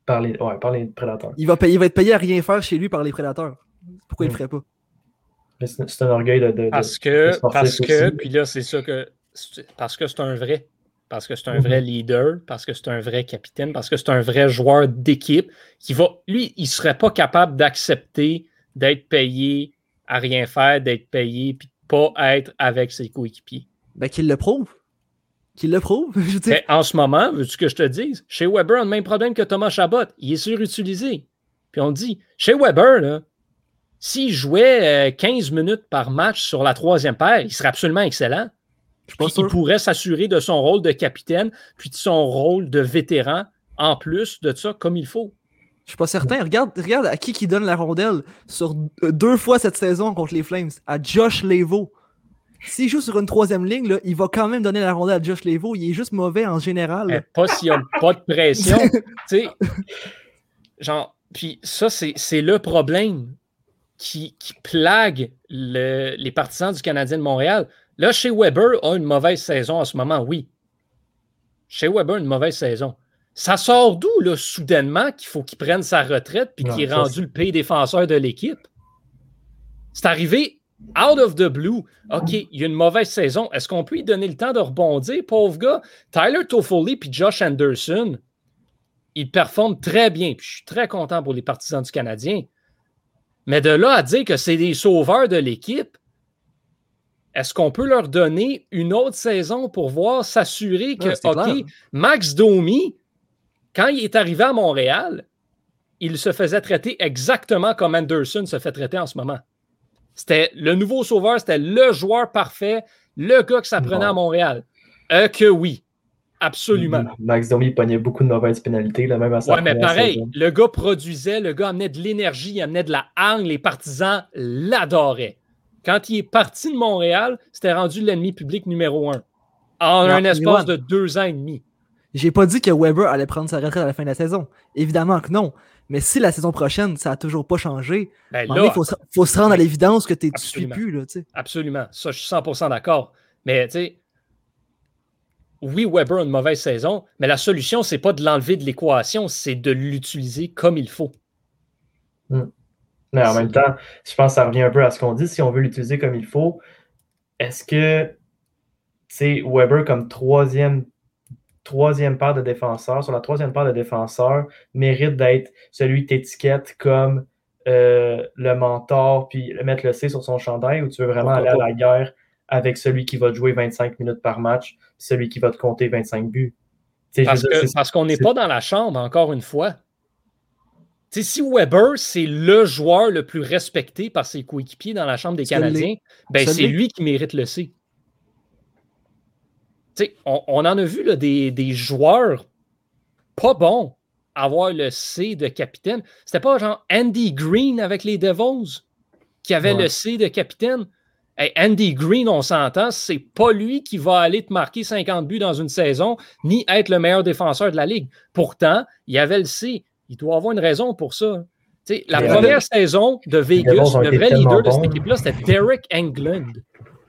Par les, ouais, par les prédateurs. Il va, payer, il va être payé à rien faire chez lui par les prédateurs. Pourquoi il ne le ferait pas? C'est un orgueil de. parce que, parce que puis là, c'est ça que. Parce que c'est un vrai. Parce que c'est un vrai mhm. leader, parce que c'est un vrai capitaine, parce que c'est un vrai joueur d'équipe qui va. Lui, il ne serait pas capable d'accepter d'être payé à rien faire, d'être payé, puis de pas être avec ses coéquipiers. Ben, qu'il le prouve qui le prouve. <laughs> en ce moment, veux-tu que je te dise, chez Weber, on a le même problème que Thomas Chabot. Il est surutilisé. Puis on dit, chez Weber, s'il jouait 15 euh, minutes par match sur la troisième paire, il serait absolument excellent. Il pourrait s'assurer de son rôle de capitaine, puis de son rôle de vétéran, en plus de ça, comme il faut. Je suis pas certain. Regarde, regarde à qui qui donne la rondelle sur deux fois cette saison contre les Flames. À Josh Levo. S'il joue sur une troisième ligne, là, il va quand même donner la rondelle à Josh Levo. Il est juste mauvais en général. Eh, pas s'il n'y a pas de pression. <laughs> genre, puis ça, c'est le problème qui, qui plague les partisans du Canadien de Montréal. Là, chez Weber a une mauvaise saison en ce moment, oui. Chez Weber, une mauvaise saison. Ça sort d'où, là, soudainement, qu'il faut qu'il prenne sa retraite puis qu'il est rendu le pays défenseur de l'équipe? C'est arrivé out of the blue, OK, il y a une mauvaise saison. Est-ce qu'on peut lui donner le temps de rebondir, pauvre gars? Tyler Toffoli puis Josh Anderson, ils performent très bien. Puis je suis très content pour les partisans du Canadien. Mais de là à dire que c'est des sauveurs de l'équipe, est-ce qu'on peut leur donner une autre saison pour voir, s'assurer que, Ouais, OK, clair. Max Domi, quand il est arrivé à Montréal, il se faisait traiter exactement comme Anderson se fait traiter en ce moment. C'était le nouveau sauveur, c'était le joueur parfait, le gars que ça prenait Bon. à Montréal. Euh, que oui, absolument. Max Domi pognait beaucoup de mauvaises pénalités, là, même à sa Ouais, mais pareil, saison. le gars produisait, le gars amenait de l'énergie, il amenait de la hargne, les partisans l'adoraient. Quand il est parti de Montréal, c'était rendu l'ennemi public numéro un. En Non, un espace de deux ans et demi. J'ai pas dit que Weber allait prendre sa retraite à la fin de la saison. Évidemment que non. Mais si la saison prochaine, ça a toujours pas changé, Ben il faut, se- faut se rendre à l'évidence que tu ne suis Absolument. plus. Là, tu sais. absolument. Ça, je suis 100% d'accord. Mais tu sais, oui, Weber a une mauvaise saison, mais la solution, c'est pas de l'enlever de l'équation, c'est de l'utiliser comme il faut. Mais en même temps, je pense que ça revient un peu à ce qu'on dit. Si on veut l'utiliser comme il faut, est-ce que c'est Weber comme troisième, troisième paire de défenseurs, sur la troisième paire de défenseurs, mérite d'être celui que t'étiquettes comme euh, le mentor, puis mettre le C sur son chandail, ou tu veux vraiment aller à la guerre avec celui qui va te jouer 25 minutes par match, celui qui va te compter 25 buts? Parce qu'on n'est pas dans la chambre, encore une fois. Si Weber, c'est le joueur le plus respecté par ses coéquipiers dans la chambre des Canadiens, ben c'est lui qui mérite le C. On, on en a vu là, des, des joueurs pas bons avoir le C de capitaine. C'était pas genre Andy Green avec les Devils qui avait Ouais. le C de capitaine? Hey, Andy Green, on s'entend, c'est pas lui qui va aller te marquer 50 buts dans une saison, ni être le meilleur défenseur de la Ligue. Pourtant, il avait le C. Il doit avoir une raison pour ça. Tu sais, la première avec- saison de Vegas, le vrai leader de cette équipe-là, c'était Derek Englund.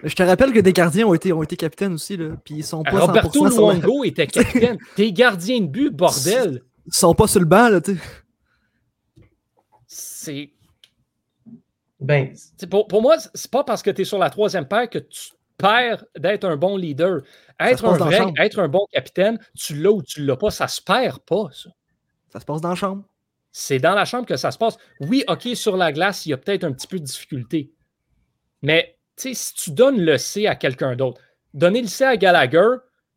Je te rappelle que des gardiens ont été, ont été capitaines aussi. Là, puis ils sont pas Roberto 100% sur, la- Luongo était capitaine. <laughs> T'es gardien de but, bordel. ils sont pas sur le banc. Là, tu sais. C'est Ben, C'est pour, pour moi, c'est pas parce que tu es sur la troisième paire que tu perds d'être un bon leader. Être un vrai, être un bon capitaine, tu l'as ou tu l'as pas, ça se perd pas, ça. Ça se passe dans la chambre. C'est dans la chambre que ça se passe. Oui, OK, sur la glace, il y a peut-être un petit peu de difficulté. Mais, si tu donnes le C à quelqu'un d'autre, donner le C à Gallagher,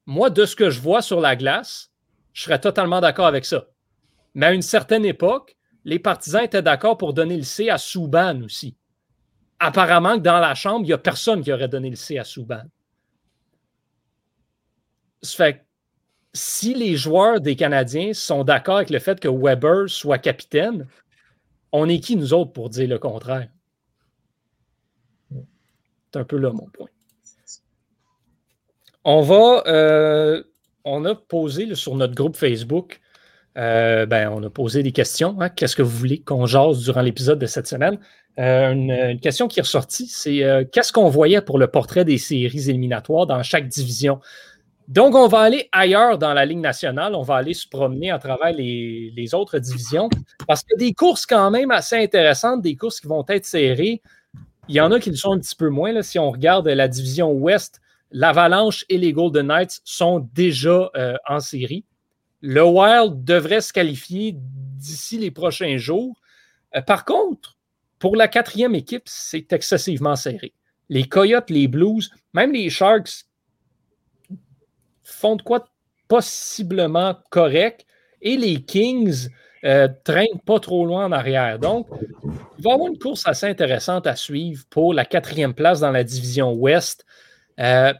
moi, de ce que je vois sur la glace, je serais totalement d'accord avec ça. Mais à une certaine époque, les partisans étaient d'accord pour donner le C à Souban aussi. Apparemment que dans la chambre, il n'y a personne qui aurait donné le C à Souban. Ça fait si les joueurs des Canadiens sont d'accord avec le fait que Weber soit capitaine, on est qui, nous autres, pour dire le contraire? C'est un peu là mon point. On va. euh, a posé sur notre groupe Facebook, euh, ben, on a posé des questions. hein. Qu'est-ce que vous voulez qu'on jase durant l'épisode de cette semaine? Euh, une, question qui est ressortie, c'est qu'est-ce qu'on voyait pour le portrait des séries éliminatoires dans chaque division? Donc, on va aller ailleurs dans la Ligue nationale. On va aller se promener à travers les, autres divisions parce qu'il y a des courses quand même assez intéressantes, des courses qui vont être serrées. Il y en a qui le sont un petit peu moins. là. Si on regarde la division Ouest, l'Avalanche et les Golden Knights sont déjà euh, en série. Le Wild devrait se qualifier d'ici les prochains jours. Euh, par contre, pour la quatrième équipe, c'est excessivement serré. Les Coyotes, les Blues, même les Sharks font de quoi possiblement correct et les Kings euh, traînent pas trop loin en arrière. Donc, il va y avoir une course assez intéressante à suivre pour la quatrième place dans la division Ouest. Euh,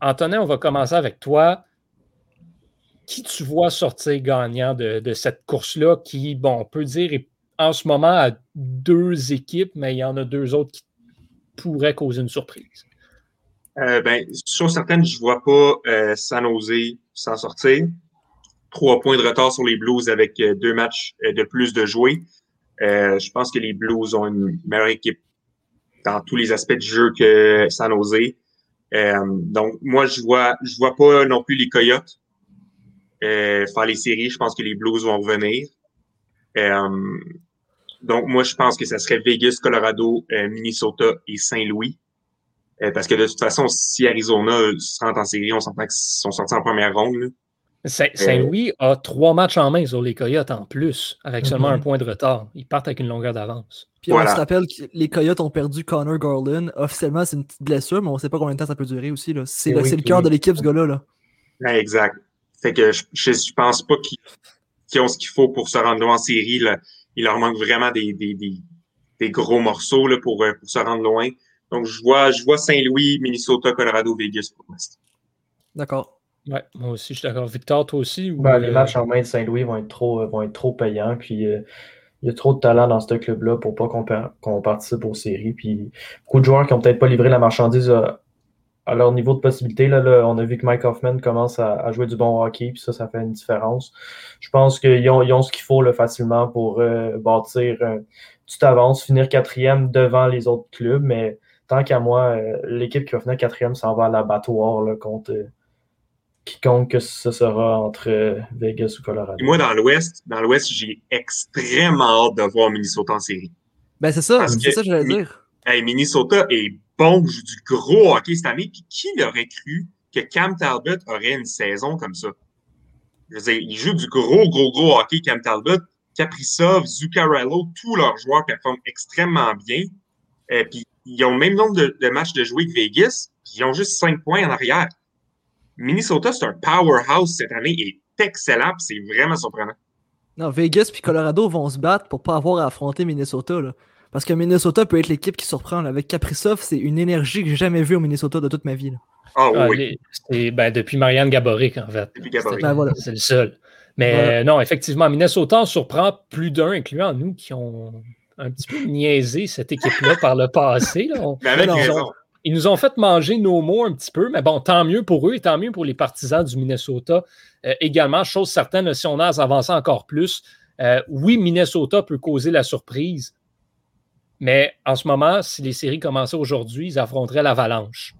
Antonin, on va commencer avec toi. Qui tu vois sortir gagnant de, de cette course-là qui, bon, on peut dire, est en ce moment à deux équipes, mais il y en a deux autres qui pourraient causer une surprise? Euh, ben, sur certaines, je vois pas euh, San Jose s'en sortir. Trois points de retard sur les Blues avec euh, deux matchs euh, de plus de jouer. Euh, je pense que les Blues ont une meilleure équipe dans tous les aspects du jeu que San Jose. Donc, moi, je vois, je vois pas non plus les Coyotes faire les séries. Je pense que les Blues vont revenir. Donc, moi, je pense que ça serait Vegas, Colorado, Minnesota et Saint-Louis. Euh, parce que de toute façon, si Arizona euh, se rentre en série, on s'entend qu'ils sont sortis en première ronde. Saint- Saint-Louis a trois matchs en main sur les Coyotes en plus, avec seulement Mhm. un point de retard. Ils partent avec une longueur d'avance. Puis Voilà. on se rappelle que les Coyotes ont perdu Connor Garland. Officiellement, c'est une petite blessure, mais on sait pas combien de temps ça peut durer aussi. là. C'est le, oui, le cœur oui. de l'équipe, ce gars-là. Là. Ouais, exact. Fait que je, je pense pas qu'ils ont ce qu'il faut pour se rendre loin en série. Là. Il leur manque vraiment des, des, des, des gros morceaux là, pour, euh, pour se rendre loin. Donc, je vois, je vois Saint-Louis, Minnesota, Colorado, Vegas pour l'Est. D'accord. Ouais, moi aussi, je suis d'accord. Victor, toi aussi? ou, Ben, les euh, matchs en main de Saint-Louis vont être trop, euh, vont être trop payants. Puis euh, il y a trop de talent dans ce club-là pour pas qu'on par- qu'on participe aux séries. Puis beaucoup de joueurs qui n'ont peut-être pas livré la marchandise à, à leur niveau de possibilité. Là, là, on a vu que Mike Hoffman commence à, à jouer du bon hockey, puis ça, ça fait une différence. Je pense qu'ils ont, ils ont ce qu'il faut là, facilement pour euh, bâtir euh, une petite avance, finir quatrième devant les autres clubs. Mais tant qu'à moi, euh, l'équipe qui va finir quatrième s'en va à l'abattoir contre euh, quiconque que ce sera entre euh, Vegas ou Colorado. Et moi, dans l'Ouest, dans l'Ouest, j'ai extrêmement hâte de voir Minnesota en série. Ben, c'est ça. C'est que- ça que j'allais dire. Hey, Minnesota est bon, joue du gros hockey cette année. Puis qui l'aurait cru que Cam Talbot aurait une saison comme ça? Je veux dire, il joue du gros, gros, gros hockey, Cam Talbot. Kaprizov, Zuccarello, tous leurs joueurs performent extrêmement bien. Et puis, ils ont le même nombre de, de matchs de jouer que Vegas, puis ils ont juste 5 points en arrière. Minnesota, c'est un powerhouse cette année et est excellent, puis c'est vraiment surprenant. Non, Vegas puis Colorado vont se battre pour pas avoir à affronter Minnesota. Là. Parce que Minnesota peut être l'équipe qui surprend. là. Avec Kaprizov, c'est une énergie que j'ai jamais vue au Minnesota de toute ma vie. là. Ah ah, oui, les- c'est- ben, depuis Marianne Gaboric, en fait. depuis Gaborik. Ben, voilà. C'est le seul. Mais Voilà. euh, non, effectivement, Minnesota en surprend plus d'un, incluant nous, qui ont un petit peu niaisé cette équipe-là par le passé. là. On- Mais avec ils, raison. ont, ils nous ont fait manger nos mots un petit peu, mais bon, tant mieux pour eux et tant mieux pour les partisans du Minnesota. Euh, également, chose certaine, si on a à s'avancer encore plus, euh, oui, Minnesota peut causer la surprise, mais en ce moment, si les séries commençaient aujourd'hui, ils affronteraient l'Avalanche.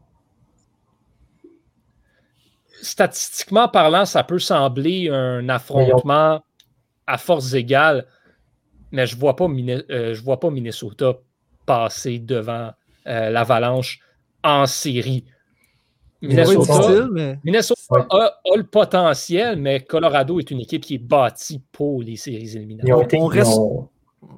Statistiquement parlant, ça peut sembler un affrontement à force égale, mais je ne vois, pas Minne- euh, je vois pas Minnesota passer devant euh, l'Avalanche en série. C'est Minnesota, difficile, mais Minnesota Ouais. a, a le potentiel, mais Colorado est une équipe qui est bâtie pour les séries Ils ont éliminatoires. été, On ils reste- ont-.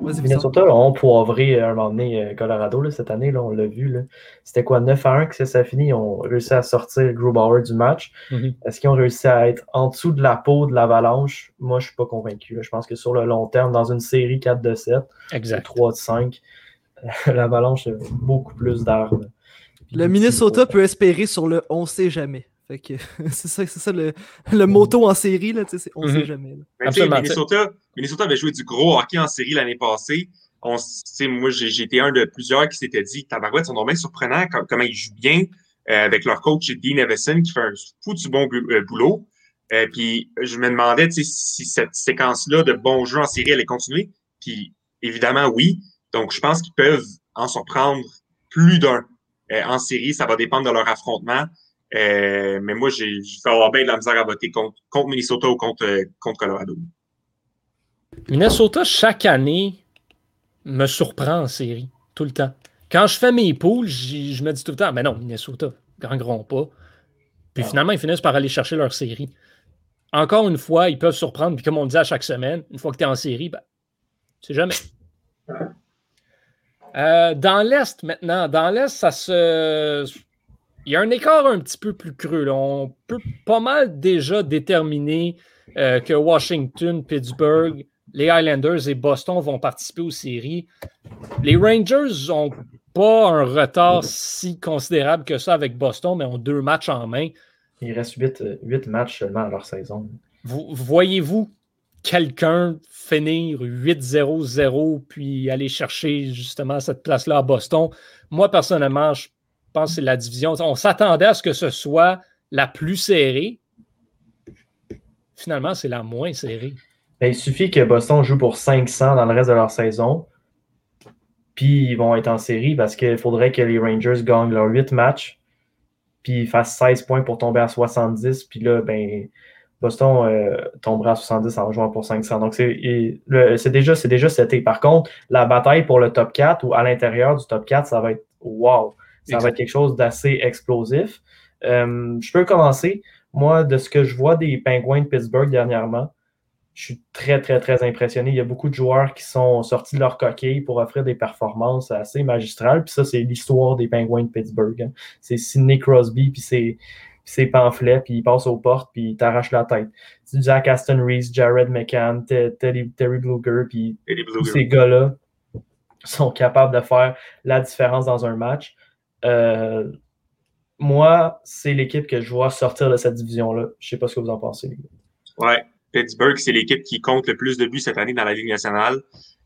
Minnesota ont poivré à un moment donné euh, Colorado là, cette année, là, on l'a vu. là. C'était quoi, 9 à 1 que ça s'est fini? Ils ont réussi à sortir Grubauer du match. Mhm. Est-ce qu'ils ont réussi à être en dessous de la peau de l'avalanche? Moi, je ne suis pas convaincu. là. Je pense que sur le long terme, dans une série 4 de 7, Exact. 3 de 5, <laughs> l'avalanche a beaucoup plus d'armes. Le Minnesota peut espérer sur le on sait jamais. Fait que <laughs> c'est ça, c'est ça le, le motto en série, là, on Mhm. sait jamais. là. Mais tu sais, Absolument. Minnesota, Minnesota avait joué du gros hockey en série l'année passée. On, moi, j'ai j'ai été un de plusieurs qui s'était dit Tabarouette sont bien surprenants com- comment ils jouent bien euh, avec leur coach Dean Evison qui fait un foutu bon bu- euh, boulot. Euh, puis je me demandais si cette séquence-là de bons jeux en série allait continuer. Puis évidemment, oui. Donc, je pense qu'ils peuvent en surprendre plus d'un euh, en série. Ça va dépendre de leur affrontement. Euh, mais moi, j'ai je vais avoir bien de la misère à voter contre, contre Minnesota ou contre, euh, contre Colorado. Minnesota, chaque année, me surprend en série, tout le temps. Quand je fais mes poules, je me dis tout le temps, mais non, Minnesota, gagneront pas. Puis Ah. finalement, ils finissent par aller chercher leur série. Encore une fois, ils peuvent surprendre, puis comme on le dit à chaque semaine, une fois que tu es en série, ben, c'est jamais. Euh, dans l'Est maintenant, dans l'Est, ça se. Il y a un écart un petit peu plus creux. là. On peut pas mal déjà déterminer euh, que Washington, Pittsburgh, les Highlanders et Boston vont participer aux séries. Les Rangers n'ont pas un retard si considérable que ça avec Boston, mais ont deux matchs en main. Il reste 8, matchs seulement à leur saison. Vous- Voyez-vous quelqu'un finir 8-0-0 puis aller chercher justement cette place-là à Boston? Moi, personnellement, je pense que la division. On s'attendait à ce que ce soit la plus serrée. Finalement, c'est la moins serrée. Ben, il suffit que Boston joue pour 500 dans le reste de leur saison. Puis ils vont être en série parce qu'il faudrait que les Rangers gagnent leurs 8 matchs. Puis ils fassent 16 points pour tomber à 70. Puis là, ben, Boston euh, tombera à 70 en jouant pour 500. Donc c'est déjà, déjà seté. Par contre, la bataille pour le top 4 ou à l'intérieur du top 4, ça va être wow. Ça va être quelque chose d'assez explosif. Euh, je peux commencer. Moi, de ce que je vois des Penguins de Pittsburgh dernièrement, je suis très, très, très impressionné. Il y a beaucoup de joueurs qui sont sortis de leur coquille pour offrir des performances assez magistrales. Puis ça, c'est l'histoire des Penguins de Pittsburgh. hein. C'est Sidney Crosby, puis c'est ses pamphlets, puis il passe aux portes, puis il t'arrache la tête. C'est Jack Aston Reese, Jared McCann, Te- Teddy- Terry Bluger, puis tous ces gars-là sont capables de faire la différence dans un match. Euh, moi, c'est l'équipe que je vois sortir de cette division-là. Je sais pas ce que vous en pensez, les gars. Ouais. Pittsburgh, c'est l'équipe qui compte le plus de buts cette année dans la Ligue nationale.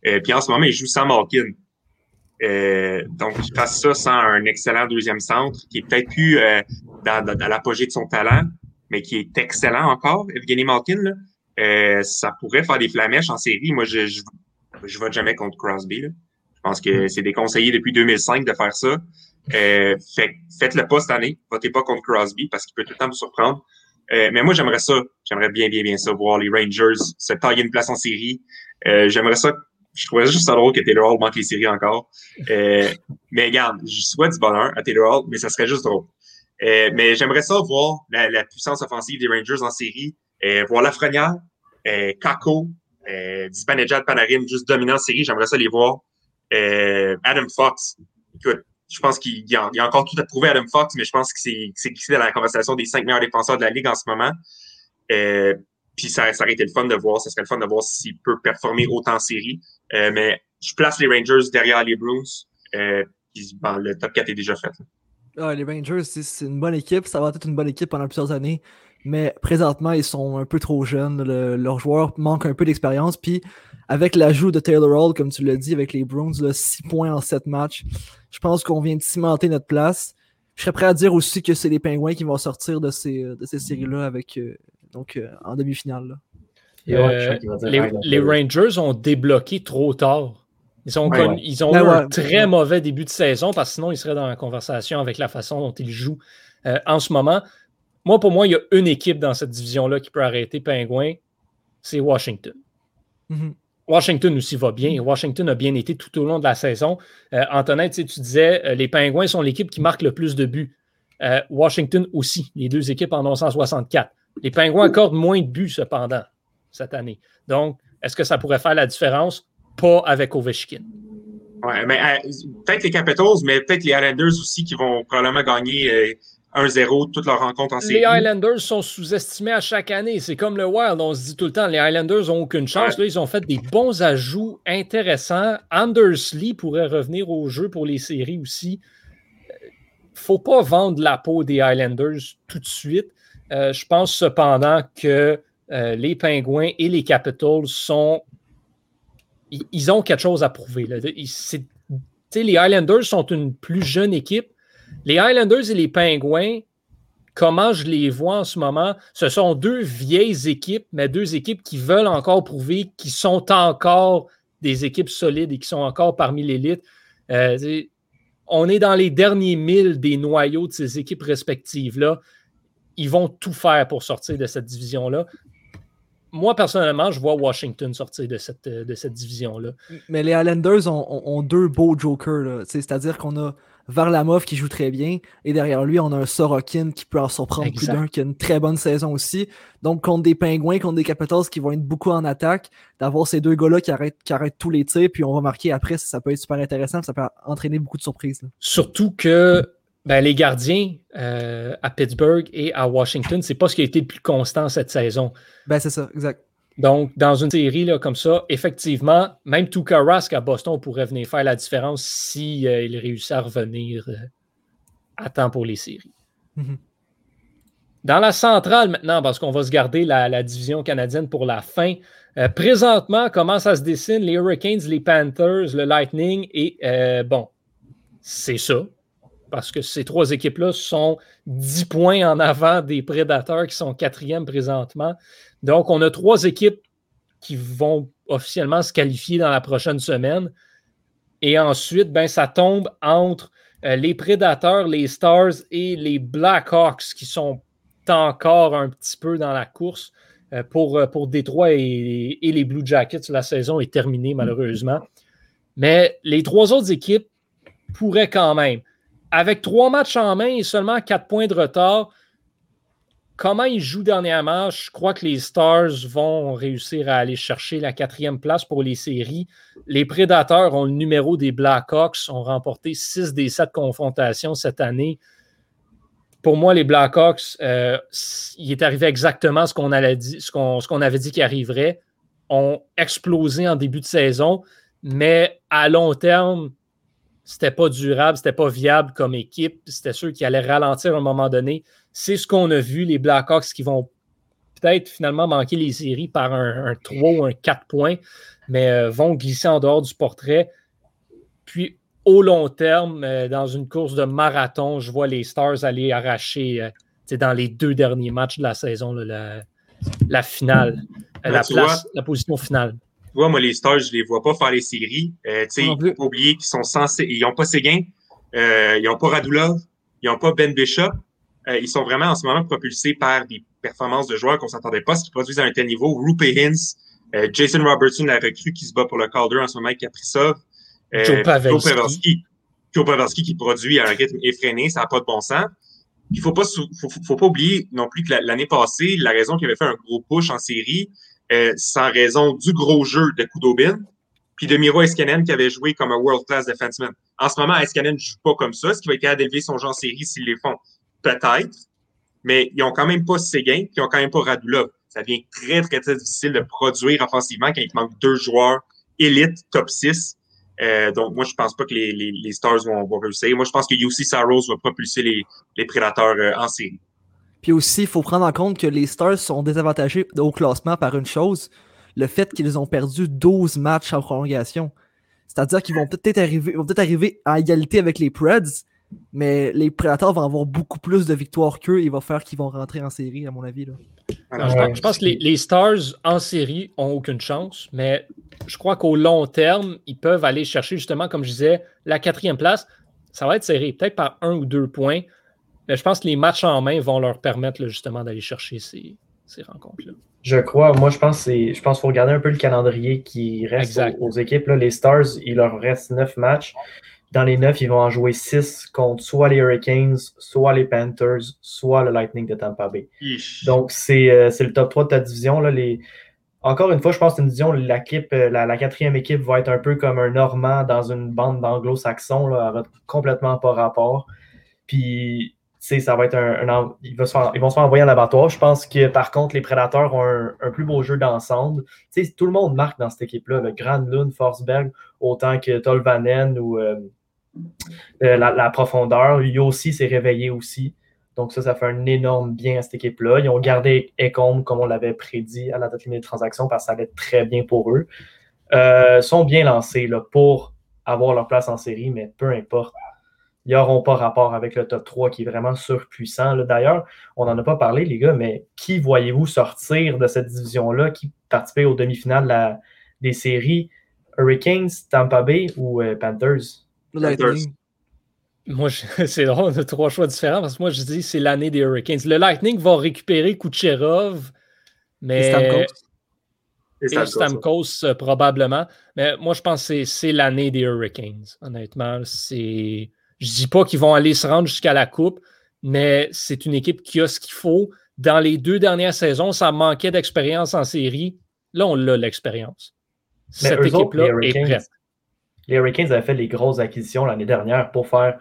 Euh, puis en ce moment, il joue sans Malkin. Euh, donc, il passe ça sans un excellent deuxième centre, qui est peut-être plus euh, dans, dans, dans l'apogée de son talent, mais qui est excellent encore, Evgeny Malkin. Là. Euh, ça pourrait faire des flamèches en série. Moi, je je, je vote jamais contre Crosby. Là. Je pense que c'est déconseillé depuis 2005 de faire ça. Euh, fait, faites-le pas cette année. Votez pas contre Crosby parce qu'il peut tout le temps vous surprendre. Euh, mais moi, j'aimerais ça. J'aimerais bien, bien, bien ça, voir les Rangers se tailler une place en série. Euh, j'aimerais ça. Je trouverais juste ça drôle que Taylor Hall manque les séries encore. Euh, mais regarde, je souhaite du bonheur à Taylor Hall, mais ça serait juste drôle. Euh, mais j'aimerais ça voir la, puissance offensive des Rangers en série. Voir Lafrenière, Kako, euh, Dispanejad, Panarin juste dominant en série. J'aimerais ça les voir. Adam Fox. Écoute, je pense qu'il y, a encore tout à prouver Adam Fox, mais je pense que c'est glissé dans la conversation des cinq meilleurs défenseurs de la Ligue en ce moment. Euh, puis ça, ça aurait été le fun de voir. Ça serait le fun de voir s'il peut performer autant en série. Euh, mais je place les Rangers derrière les Bruins. Euh, puis, bon, le top 4 est déjà fait. Ah, les Rangers, c'est c'est une bonne équipe. Ça va être une bonne équipe pendant plusieurs années. Mais présentement, ils sont un peu trop jeunes. Le- leurs joueurs manquent un peu d'expérience. Puis, avec l'ajout de Taylor Hall, comme tu l'as dit, avec les Bruins, 6 points en 7 matchs, je pense qu'on vient de cimenter notre place. Je serais prêt à dire aussi que c'est les Pingouins qui vont sortir de ces, de ces séries-là avec, euh, donc, euh, en demi-finale. Euh, les, Rangers ont débloqué trop tard. Ils ont, Ouais, connu- ouais. ils ont Ben eu un ouais. très mauvais début de saison parce que sinon ils seraient dans la conversation avec la façon dont ils jouent euh, en ce moment. Moi, pour moi, il y a une équipe dans cette division-là qui peut arrêter Pingouin, c'est Washington. Mhm. Washington aussi va bien. Washington a bien été tout au long de la saison. Euh, Antonin, tu sais, tu disais, euh, les Pingouins sont l'équipe qui marque le plus de buts. Euh, Washington aussi. Les deux équipes en ont 164. Les Pingouins accordent moins de buts, cependant, cette année. Donc, est-ce que ça pourrait faire la différence? Pas avec Ovechkin. Ouais, mais euh, peut-être les Capitals, mais peut-être les Islanders aussi qui vont probablement gagner 1-0 toutes leurs rencontres en série. Les Highlanders sont sous-estimés à chaque année. C'est comme le Wild. On se dit tout le temps, les Highlanders n'ont aucune chance. Ouais. Là, ils ont fait des bons ajouts intéressants. Anders Lee pourrait revenir au jeu pour les séries aussi. faut pas vendre la peau des Highlanders tout de suite. Euh, je pense cependant que euh, les Pingouins et les Capitals sont. Ils, ils ont quelque chose à prouver. Là. Ils- les Highlanders sont une plus jeune équipe. Les Highlanders et les Pingouins, comment je les vois en ce moment, ce sont deux vieilles équipes, mais deux équipes qui veulent encore prouver qu'ils sont encore des équipes solides et qui sont encore parmi l'élite. Euh, on est dans les derniers milles des noyaux de ces équipes respectives-là. Ils vont tout faire pour sortir de cette division-là. Moi, personnellement, je vois Washington sortir de cette, de cette division-là. Mais les Highlanders ont, deux beaux jokers. C'est-à-dire qu'on a Varlamov qui joue très bien et derrière lui, on a un Sorokin qui peut en surprendre plus d'un, qui a une très bonne saison aussi. Donc, contre des Pingouins, contre des Capitals qui vont être beaucoup en attaque, d'avoir ces deux gars-là qui arrêtent, qui arrêtent tous les tirs, puis on va marquer après, ça, ça peut être super intéressant, ça peut entraîner beaucoup de surprises. là. Surtout que ben, les gardiens euh, à Pittsburgh et à Washington, c'est pas ce qui a été le plus constant cette saison. Ben, c'est ça, exact. Donc, dans une série là, comme ça, effectivement, même Tuukka Rask à Boston pourrait venir faire la différence si euh, il réussit à revenir euh, à temps pour les séries. Mhm. Dans la centrale maintenant, parce qu'on va se garder la, la division canadienne pour la fin. euh, présentement, comment ça se dessine? Les Hurricanes, les Panthers, le Lightning et bon, c'est ça. Parce que ces trois équipes-là sont 10 points en avant des Prédateurs qui sont quatrièmes présentement. Donc, on a trois équipes qui vont officiellement se qualifier dans la prochaine semaine. Et ensuite, ben, ça tombe entre euh, les Prédateurs, les Stars et les Blackhawks qui sont encore un petit peu dans la course euh, pour, euh, pour Détroit et, et les Blue Jackets. La saison est terminée malheureusement. Mais les trois autres équipes pourraient quand même. Avec trois matchs en main et seulement quatre points de retard, comment ils jouent dernièrement, je crois que les Stars vont réussir à aller chercher la quatrième place pour les séries. Les Prédateurs ont le numéro des Blackhawks, ont remporté six des sept confrontations cette année. Pour moi, les Blackhawks, euh, il est arrivé exactement ce qu'on avait dit qu'il arriverait. Ont explosé en début de saison, mais à long terme, c'était pas durable, c'était pas viable comme équipe. C'était sûr qu'ils allaient ralentir à un moment donné. C'est ce qu'on a vu, les Blackhawks qui vont peut-être finalement manquer les séries par un, 3 ou un 4 points, mais euh, vont glisser en dehors du portrait. Puis au long terme, euh, dans une course de marathon, je vois les Stars aller arracher euh, dans les deux derniers matchs de la saison, la, finale, la, place, la position finale vois, moi, les Stars, je les vois pas faire les séries. Euh, tu sais, il faut pas oublier qu'ils sont censés. Ils n'ont pas Séguin, euh, ils n'ont pas Radulov, ils n'ont pas Ben Bishop. Euh, ils sont vraiment en ce moment propulsés par des performances de joueurs qu'on s'attendait pas, ce qui produisent à un tel niveau. Rupe Hintz, euh, Jason Robertson, la recrue qui se bat pour le Calder en ce moment avec Kaprizov. Joe Pavelski. Joe Pavelski qui produit à un rythme effréné, ça n'a pas de bon sens. Il faut pas, faut, faut pas oublier non plus que l'année passée, la raison qu'il avait fait un gros push en série, euh, sans raison du gros jeu de Kudobin, puis de Miro Eskanen qui avait joué comme un world-class defenseman. En ce moment, Eskanen ne joue pas comme ça, ce qui va être capable d'élever son genre série s'ils les font. Peut-être, mais ils ont quand même pas Seguin, puis ils ont quand même pas Radulov. Ça devient très, très, très difficile de produire offensivement quand il manque deux joueurs élites, top 6. Euh, donc, moi, je pense pas que les, les, les Stars vont, vont, réussir. Moi, je pense que UC Saros va propulser les, les Prédateurs euh, en série. Puis aussi, il faut prendre en compte que les Stars sont désavantagés au classement par une chose, le fait qu'ils ont perdu 12 matchs en prolongation. C'est-à-dire qu'ils vont peut-être arriver, vont peut-être arriver à égalité avec les Preds, mais les Predators vont avoir beaucoup plus de victoires qu'eux et il va faire qu'ils vont rentrer en série, à mon avis. Là. je, pense, que les, Stars en série ont aucune chance, mais je crois qu'au long terme, ils peuvent aller chercher justement, comme je disais, la quatrième place. Ça va être serré, peut-être par un ou deux points. Mais je pense que les matchs en main vont leur permettre justement d'aller chercher ces, rencontres-là. Je crois. Moi, je pense qu'il faut regarder un peu le calendrier qui reste aux, équipes. Les Stars, il leur reste neuf matchs. Dans les neuf, ils vont en jouer six contre soit les Hurricanes, soit les Panthers, soit le Lightning de Tampa Bay. Donc, euh, c'est le top 3 de ta division. Là, les... Encore une fois, je pense que c'est une division, euh, la, la, quatrième équipe va être un peu comme un Normand dans une bande d'anglo-saxons. Complètement pas rapport. Puis ça va être un, ils, vont se faire envoyer en abattoir. Je pense que par contre, les prédateurs ont un, plus beau jeu d'ensemble. Tout le monde marque dans cette équipe-là. Le Grand Lund, Forsberg, autant que Tolvanen ou euh, euh, la, profondeur. Lui aussi s'est réveillé aussi. Donc ça, ça fait un énorme bien à cette équipe-là. Ils ont gardé Ecombe comme on l'avait prédit à la date limite de transaction parce que ça allait très bien pour eux. Euh, sont bien lancés là, pour avoir leur place en série, mais peu importe ils n'auront pas rapport avec le top 3 qui est vraiment surpuissant. D'ailleurs, on n'en a pas parlé, les gars, mais qui voyez-vous sortir de cette division-là, qui participait aux demi-finales des séries? Hurricanes, Tampa Bay ou euh, Panthers? Lightning. Moi, <laughs> c'est drôle, de trois choix différents parce que moi, je dis c'est l'année des Hurricanes. Le Lightning va récupérer Kucherov, mais. Et Stamkos. Stamkos, euh, probablement. Mais moi, je pense que c'est l'année des Hurricanes. Honnêtement, c'est je ne dis pas qu'ils vont aller se rendre jusqu'à la Coupe, mais c'est une équipe qui a ce qu'il faut. Dans les deux dernières saisons, ça manquait d'expérience en série. Là, on a l'expérience. Cette équipe-là est prête. Les Hurricanes avaient fait les grosses acquisitions l'année dernière pour faire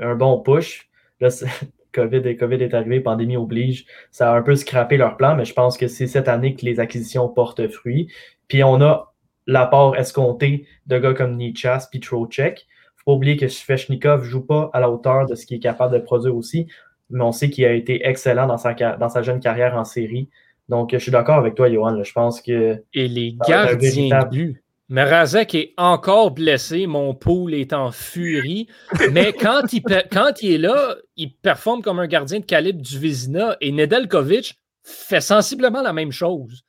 un bon push. Là, <laughs> COVID, et COVID est arrivé, pandémie oblige. Ça a un peu scrappé leur plan, mais je pense que c'est cette année que les acquisitions portent fruit. Puis on a l'apport escompté de gars comme Nichas puis Trocheck faut pas oublier que Svechnikov ne joue pas à la hauteur de ce qu'il est capable de produire aussi, mais on sait qu'il a été excellent dans sa, dans sa jeune carrière en série. Donc, je suis d'accord avec toi, Johan. Je pense que. Et les gardiens de but. Razek est encore blessé, mon pool est en furie. Mais quand il, quand il est là, il performe comme un gardien de calibre du Vizina et Nedelkovic fait sensiblement la même chose.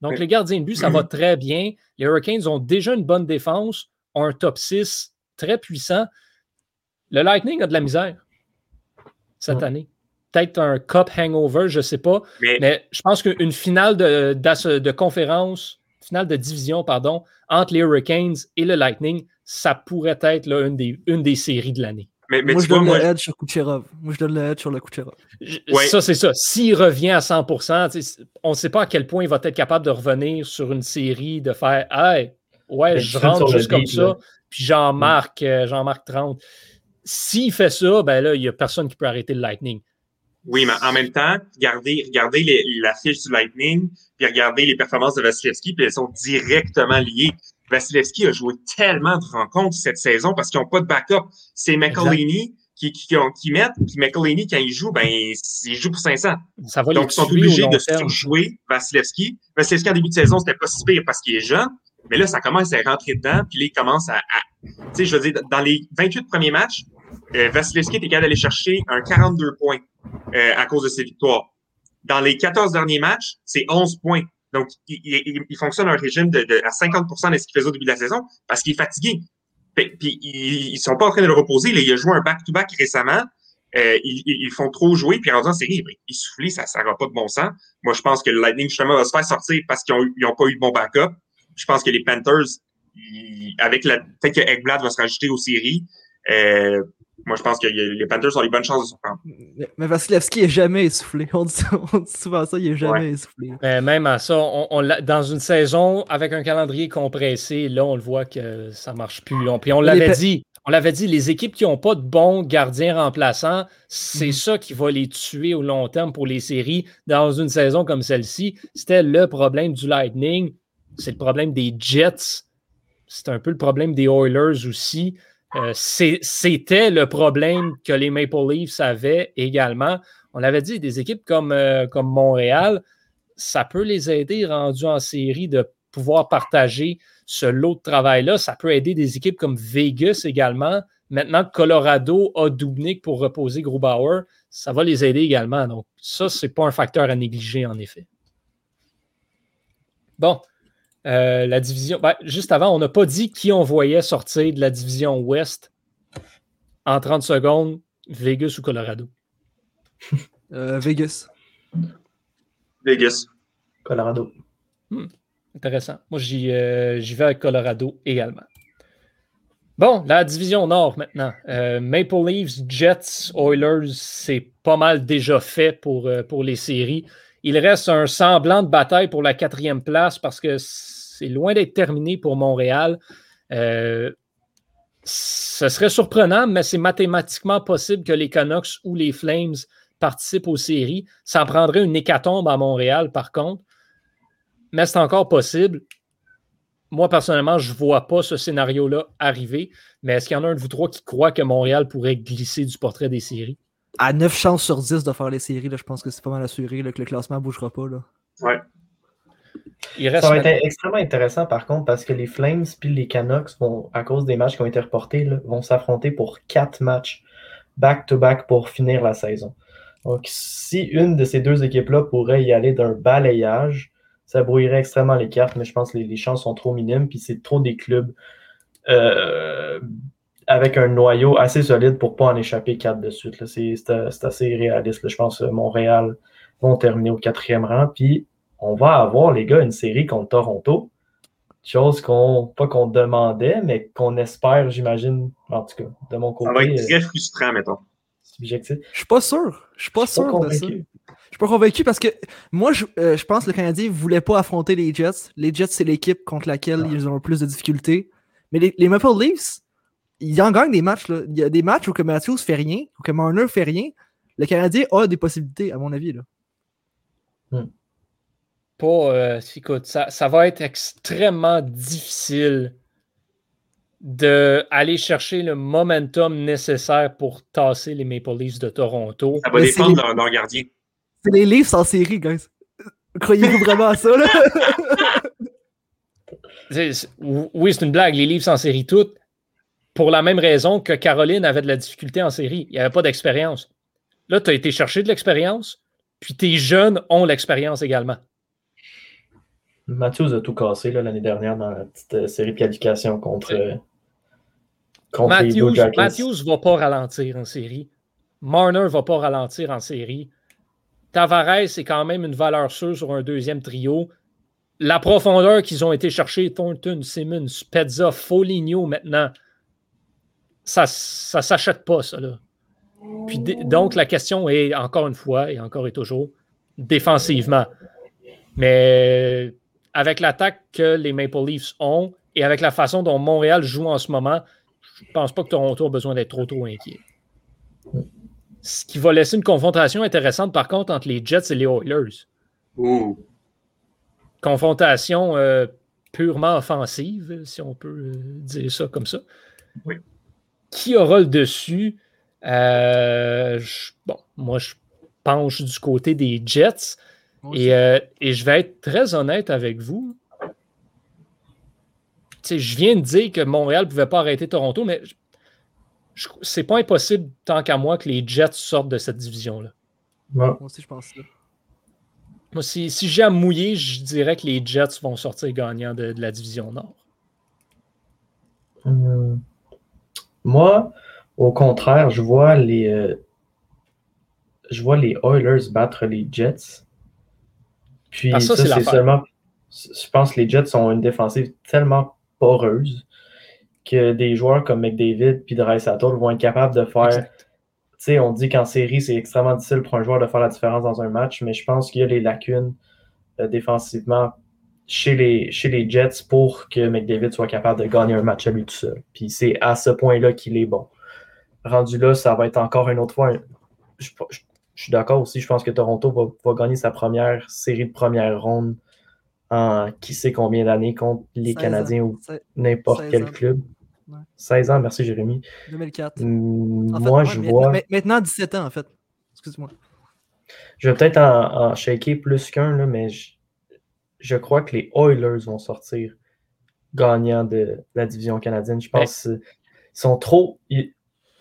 Donc, les gardiens de but, ça va très bien. Les Hurricanes ont déjà une bonne défense, ont un top 6 très puissant. Le Lightning a de la misère cette année. Peut-être un cup hangover, je ne sais pas. Mais, je pense qu'une finale de, de, conférence, finale de division, pardon, entre les Hurricanes et le Lightning, ça pourrait être une, des, une des séries de l'année. Mais, mais moi, tu je vois, donne moi, le sur Kucherov. Moi, je donne le edge sur le Kucherov. Je- Ouais. Ça, c'est ça. S'il revient à 100%, tu sais, on ne sait pas à quel point il va être capable de revenir sur une série, de faire Hey, ouais, je rentre juste comme ça, puis j'en marque, euh, j'en marque 30. S'il fait ça, ben là, il n'y a personne qui peut arrêter le Lightning. Oui, mais en même temps, regardez, regardez les- la fiche du Lightning, puis regardez les performances de Vasilevski, puis elles sont directement liées. Vasilevski a joué tellement de rencontres cette saison parce qu'ils n'ont pas de backup. C'est McElhaney qui, qui, qui, ont- qui mettent, puis McElhaney, quand il joue, ben, il joue pour 500. Ça va Donc, les ils sont obligés de surjouer Vasilevski. Vasilevski, en début de saison, c'était pas si pire parce qu'il est jeune, mais là, ça commence à rentrer dedans, puis là, il commence à... à- tu sais, je veux dire, dans les 28 premiers matchs, euh, Vasilevski était capable d'aller chercher un 42 points euh, à cause de ses victoires. Dans les 14 derniers matchs, c'est 11 points. Donc, il, il, il fonctionne un régime de, de- à 50 de ce qu'il faisait au début de la saison parce qu'il est fatigué. Puis, ils, ils sont pas en train de le reposer. Là, il a joué un back-to-back récemment. Euh, ils, ils font trop jouer, puis rendu en série, ben, ils soufflent, ça ça n'aura pas de bon sens. Moi, je pense que le Lightning, justement, va se faire sortir parce qu'ils n'ont pas eu de bon backup. Je pense que les Panthers, ils- avec la peut-être que Ekblad va se rajouter aux séries. Euh, moi, je pense que les Panthers ont les bonnes chances de se prendre. Mais, mais Vasilevski est jamais essoufflé. <laughs> On dit, on dit souvent ça, il est jamais Ouais. essoufflé. Mais même à ça, on, dans une saison avec un calendrier compressé, là, on le voit que ça ne marche plus. On- puis on l'avait dit, on l'avait dit, les équipes qui n'ont pas de bons gardiens remplaçants, c'est Mhm. ça qui va les tuer au long terme pour les séries dans une saison comme celle-ci. C'était le problème du Lightning, c'est le problème des Jets, c'est un peu le problème des Oilers aussi. Euh, C'était le problème que les Maple Leafs avaient également. On avait dit, des équipes comme, euh, comme Montréal, ça peut les aider rendus en série de pouvoir partager ce lot de travail-là. Ça peut aider des équipes comme Vegas également. Maintenant Colorado a Dubnik pour reposer Grubauer, ça va les aider également. Donc, ça, c'est pas un facteur à négliger, en effet. Bon, euh, la division. ben, juste avant, on n'a pas dit qui on voyait sortir de la division Ouest en 30 secondes, Vegas ou Colorado. <laughs> Euh, Vegas. Vegas. Colorado. Intéressant. Moi, j'y euh, j'y vais avec Colorado également. Bon, la division Nord maintenant. Euh, Maple Leafs, Jets, Oilers, c'est pas mal déjà fait pour, euh, pour les séries. Il reste un semblant de bataille pour la quatrième place parce que c'est loin d'être terminé pour Montréal. Euh, ce serait surprenant, mais c'est mathématiquement possible que les Canucks ou les Flames participent aux séries. Ça en prendrait une hécatombe à Montréal, par contre mais c'est encore possible. Moi, personnellement, je ne vois pas ce scénario-là arriver. Mais est-ce qu'il y en a un de vous trois qui croit que Montréal pourrait glisser du portrait des séries? À 9 chances sur 10 de faire les séries, là, je pense que c'est pas mal assuré là, que le classement ne bougera pas. Là. Ouais. Il reste Ça va être extrêmement intéressant par contre parce que les Flames puis les Canucks vont, à cause des matchs qui ont été reportés, là, vont s'affronter pour quatre matchs back-to-back pour finir la saison. Donc, si une de ces deux équipes-là pourrait y aller d'un balayage, ça brouillerait extrêmement les cartes, mais je pense que les, les chances sont trop minimes, puis c'est trop des clubs euh, avec un noyau assez solide pour pas en échapper quatre de suite. C'est assez réaliste. là. Je pense que Montréal vont terminer au quatrième rang, puis on va avoir, les gars, une série contre Toronto. Chose qu'on, pas qu'on demandait, mais qu'on espère, j'imagine, en tout cas, de mon Ça va côté, être euh, très frustrant, mettons. subjectif. Je suis pas sûr. Je suis pas Je suis pas sûr de ça. convaincu. Je suis pas convaincu parce que moi, je, euh, je pense que le Canadien voulait pas affronter les Jets. Les Jets, c'est l'équipe contre laquelle Ah. ils ont le plus de difficultés. Mais les, les Maple Leafs, ils en gagnent des matchs. Là. Il y a des matchs où que Matthews fait rien, où que Marner fait rien. Le Canadien a des possibilités, à mon avis. Là. Pas. euh, écoute, ça, ça va être extrêmement difficile d'aller chercher le momentum nécessaire pour tasser les Maple Leafs de Toronto. Ça va Mais dépendre de c'est- leur, gardien. C'est les Leafs en série, guys. Croyez-vous vraiment à ça? Là? <laughs> Oui, c'est une blague. Les Leafs en série toutes, pour la même raison que Caroline avait de la difficulté en série. Il n'y avait pas d'expérience. Là, tu as été chercher de l'expérience, puis tes jeunes ont l'expérience également. Matthews a tout cassé l'année dernière dans la petite euh, série de qualification contre, euh, contre Matthews. Matthews va pas ralentir en série. Marner va pas ralentir en série. Tavares, c'est quand même une valeur sûre sur un deuxième trio. La profondeur qu'ils ont été chercher, Thornton, Simmons, Spezza, Foligno maintenant, ça ne s'achète pas, ça. Là. Puis, donc, la question est, encore une fois, et encore et toujours, défensivement. Mais avec l'attaque que les Maple Leafs ont et avec la façon dont Montréal joue en ce moment, je ne pense pas que Toronto a besoin d'être trop, trop inquiet. Ce qui va laisser une confrontation intéressante, par contre, entre les Jets et les Oilers. Confrontation euh, purement offensive, si on peut euh, dire ça comme ça. Oui. Qui aura le dessus? Euh, bon, moi, je penche du côté des Jets. Et, et, je vais être très honnête avec vous. je viens de dire que Montréal ne pouvait pas arrêter Toronto, mais c'est pas impossible tant qu'à moi que les Jets sortent de cette division-là. Moi aussi, je pense ça. Moi, si, si j'ai à mouiller, je dirais que les Jets vont sortir gagnants de, la division Nord. Hum. Moi, au contraire, je vois les euh, je vois les Oilers battre les Jets. Puis ça, c'est seulement. Je pense que les Jets ont une défensive tellement poreuse que des joueurs comme McDavid et Dreisaitl vont être capables de faire. Tu sais, on dit qu'en série, c'est extrêmement difficile pour un joueur de faire la différence dans un match, mais je pense qu'il y a les lacunes euh, défensivement chez les, chez les Jets pour que McDavid soit capable de gagner un match à lui tout seul. Puis c'est à ce point-là qu'il est bon. Rendu là, ça va être encore une autre fois. Je, suis d'accord aussi, je pense que Toronto va, gagner sa première série de première ronde en qui sait combien d'années contre les Canadiens ou n'importe quel club. 16 ans, merci Jérémy. 2004. moi, je vois. Maintenant, 17 ans, en fait. Excuse-moi. Je vais peut-être en, shaker plus qu'un, mais je, crois que les Oilers vont sortir gagnants de la division canadienne. Je pense qu'ils sont trop.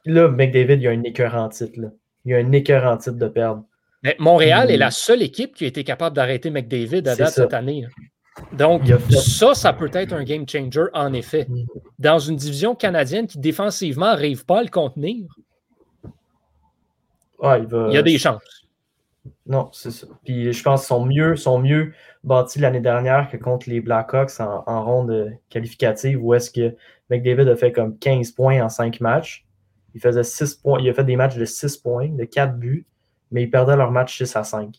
là, McDavid, il y a un écœur titre. Il y a un écœur titre de perdre. Mais Montréal est la seule équipe qui a été capable d'arrêter McDavid à date cette année. Donc, ça, ça peut être un game changer, en effet. Mm. Dans une division canadienne qui, défensivement, n'arrive pas à le contenir, il, y a des chances. Non, c'est ça. Puis je pense qu'ils sont mieux, sont mieux bâtis l'année dernière que contre les Blackhawks en, en ronde qualificative, où est-ce que McDavid a fait comme 15 points en 5 matchs. Il faisait 6 points, il a fait des matchs de 6 points, de 4 buts, mais ils perdaient leur match 6 à 5.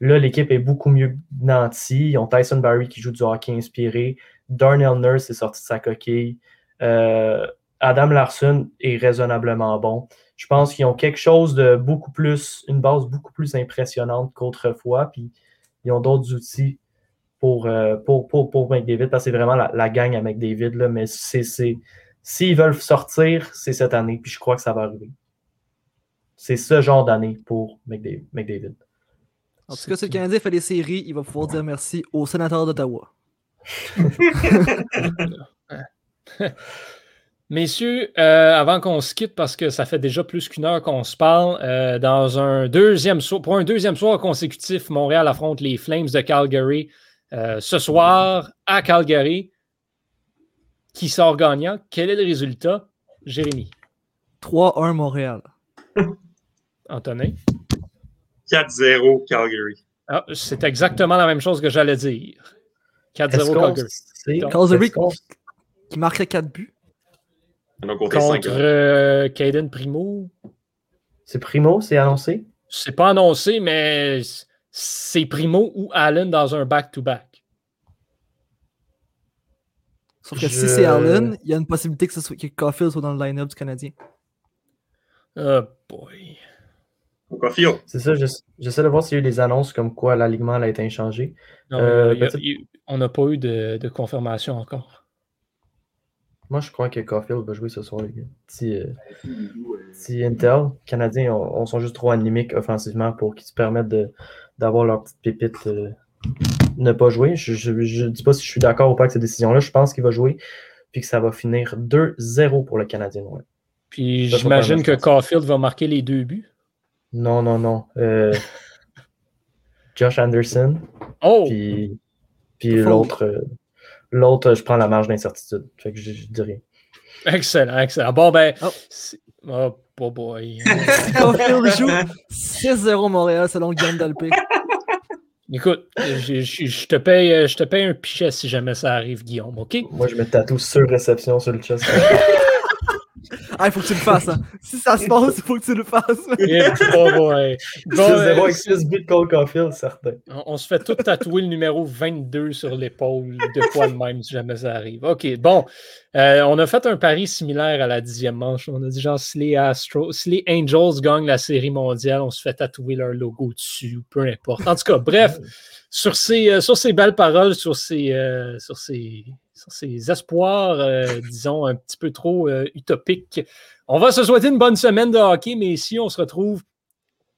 Là, l'équipe est beaucoup mieux nantie. Ils ont Tyson Barry qui joue du hockey inspiré. Darnell Nurse est sorti de sa coquille. Euh, Adam Larson est raisonnablement bon. Je pense qu'ils ont quelque chose de beaucoup plus, une base beaucoup plus impressionnante qu'autrefois. Puis ils ont d'autres outils pour, euh, pour, pour, McDavid, parce que c'est vraiment la, la, gang à McDavid. Là, mais c'est, s'ils veulent sortir, c'est cette année. Puis je crois que ça va arriver. C'est ce genre d'année pour McDavid. En tout cas, si le Canadien fait des séries, il va pouvoir dire merci au sénateur d'Ottawa. <laughs> Messieurs, euh, avant qu'on se quitte, parce que ça fait déjà plus qu'une heure qu'on se parle, euh, dans un deuxième pour un deuxième soir consécutif, Montréal affronte les Flames de Calgary euh, ce soir à Calgary. Qui sort gagnant? Quel est le résultat? Jérémy? 3-1 Montréal. <laughs> Antonin? 4-0 Calgary. Ah, c'est exactement la même chose que j'allais dire. 4-0 Calgary. Calgary qui marquait 4 buts? Contre euh, Caden Primo. C'est Primo, c'est annoncé? C'est pas annoncé, mais c'est Primo ou Allen dans un back-to-back. Sauf que si c'est Allen, il y a une possibilité que, ce soit, que Caulfield soit dans le line-up du Canadien. Oh boy. C'est ça, j'essaie de voir s'il y a eu des annonces comme quoi l'alignement a été inchangé. Euh, on n'a pas eu de, confirmation encore. Moi, je crois que Caulfield va jouer ce soir, les gars. Si, euh, si Intel, Canadiens, on, sont juste trop animiques offensivement pour qu'ils se permettent d'avoir leur petite pépite euh, ne pas jouer. Je ne dis pas si je suis d'accord ou pas avec cette décision-là. Je pense qu'il va jouer puis que ça va finir 2-0 pour le Canadien. Puis j'imagine que Caulfield va marquer les deux buts. Non, non, non. Euh, <laughs> Josh Anderson. Oh! Puis, puis l'autre, euh, l'autre, je prends la marge d'incertitude. Fait que je, je dis rien. Excellent, excellent. Bon, ben. Oh, oh, boy. <laughs> joue 6-0 Montréal selon Guillaume Dalpé. Écoute, je, je, te paye, je te paye un pichet si jamais ça arrive, Guillaume, OK? Moi, je me tatoue sur réception sur le chest. <laughs> Ah, il faut que tu le fasses. Hein. Si ça se passe, il faut que tu le fasses. Et <laughs> bon, bon, bon, 6-0 euh, avec 6 buts Caulfield, certain. on, on se fait tout tatouer le numéro 22 sur l'épaule, de quoi de même, si jamais ça arrive. OK, bon. Euh, on a fait un pari similaire à la dixième manche. On a dit genre, si les, Astros, si les Angels gagnent la série mondiale, on se fait tatouer leur logo dessus, peu importe. En tout cas, bref, sur ces, euh, sur ces belles paroles, sur ces, euh, sur ces, ces espoirs, euh, <laughs> disons, un petit peu trop euh, utopiques, on va se souhaiter une bonne semaine de hockey, mais ici, on se retrouve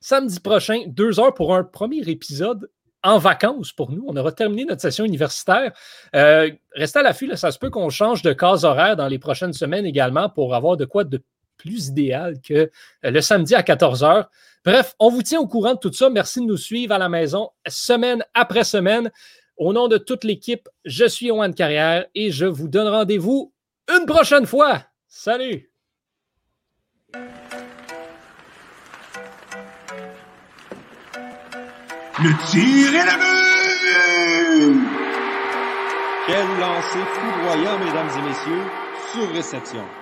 samedi prochain, deux heures pour un premier épisode en vacances pour nous. On aura terminé notre session universitaire. Euh, restez à l'affût, ça se peut qu'on change de case horaire dans les prochaines semaines également pour avoir de quoi de plus idéal que le samedi à 14h. Bref, on vous tient au courant de tout ça. Merci de nous suivre à la maison semaine après semaine. Au nom de toute l'équipe, je suis Yohan Carrière et je vous donne rendez-vous une prochaine fois. Salut! Le tir est le but! Quel lancer foudroyant, mesdames et messieurs, sur réception.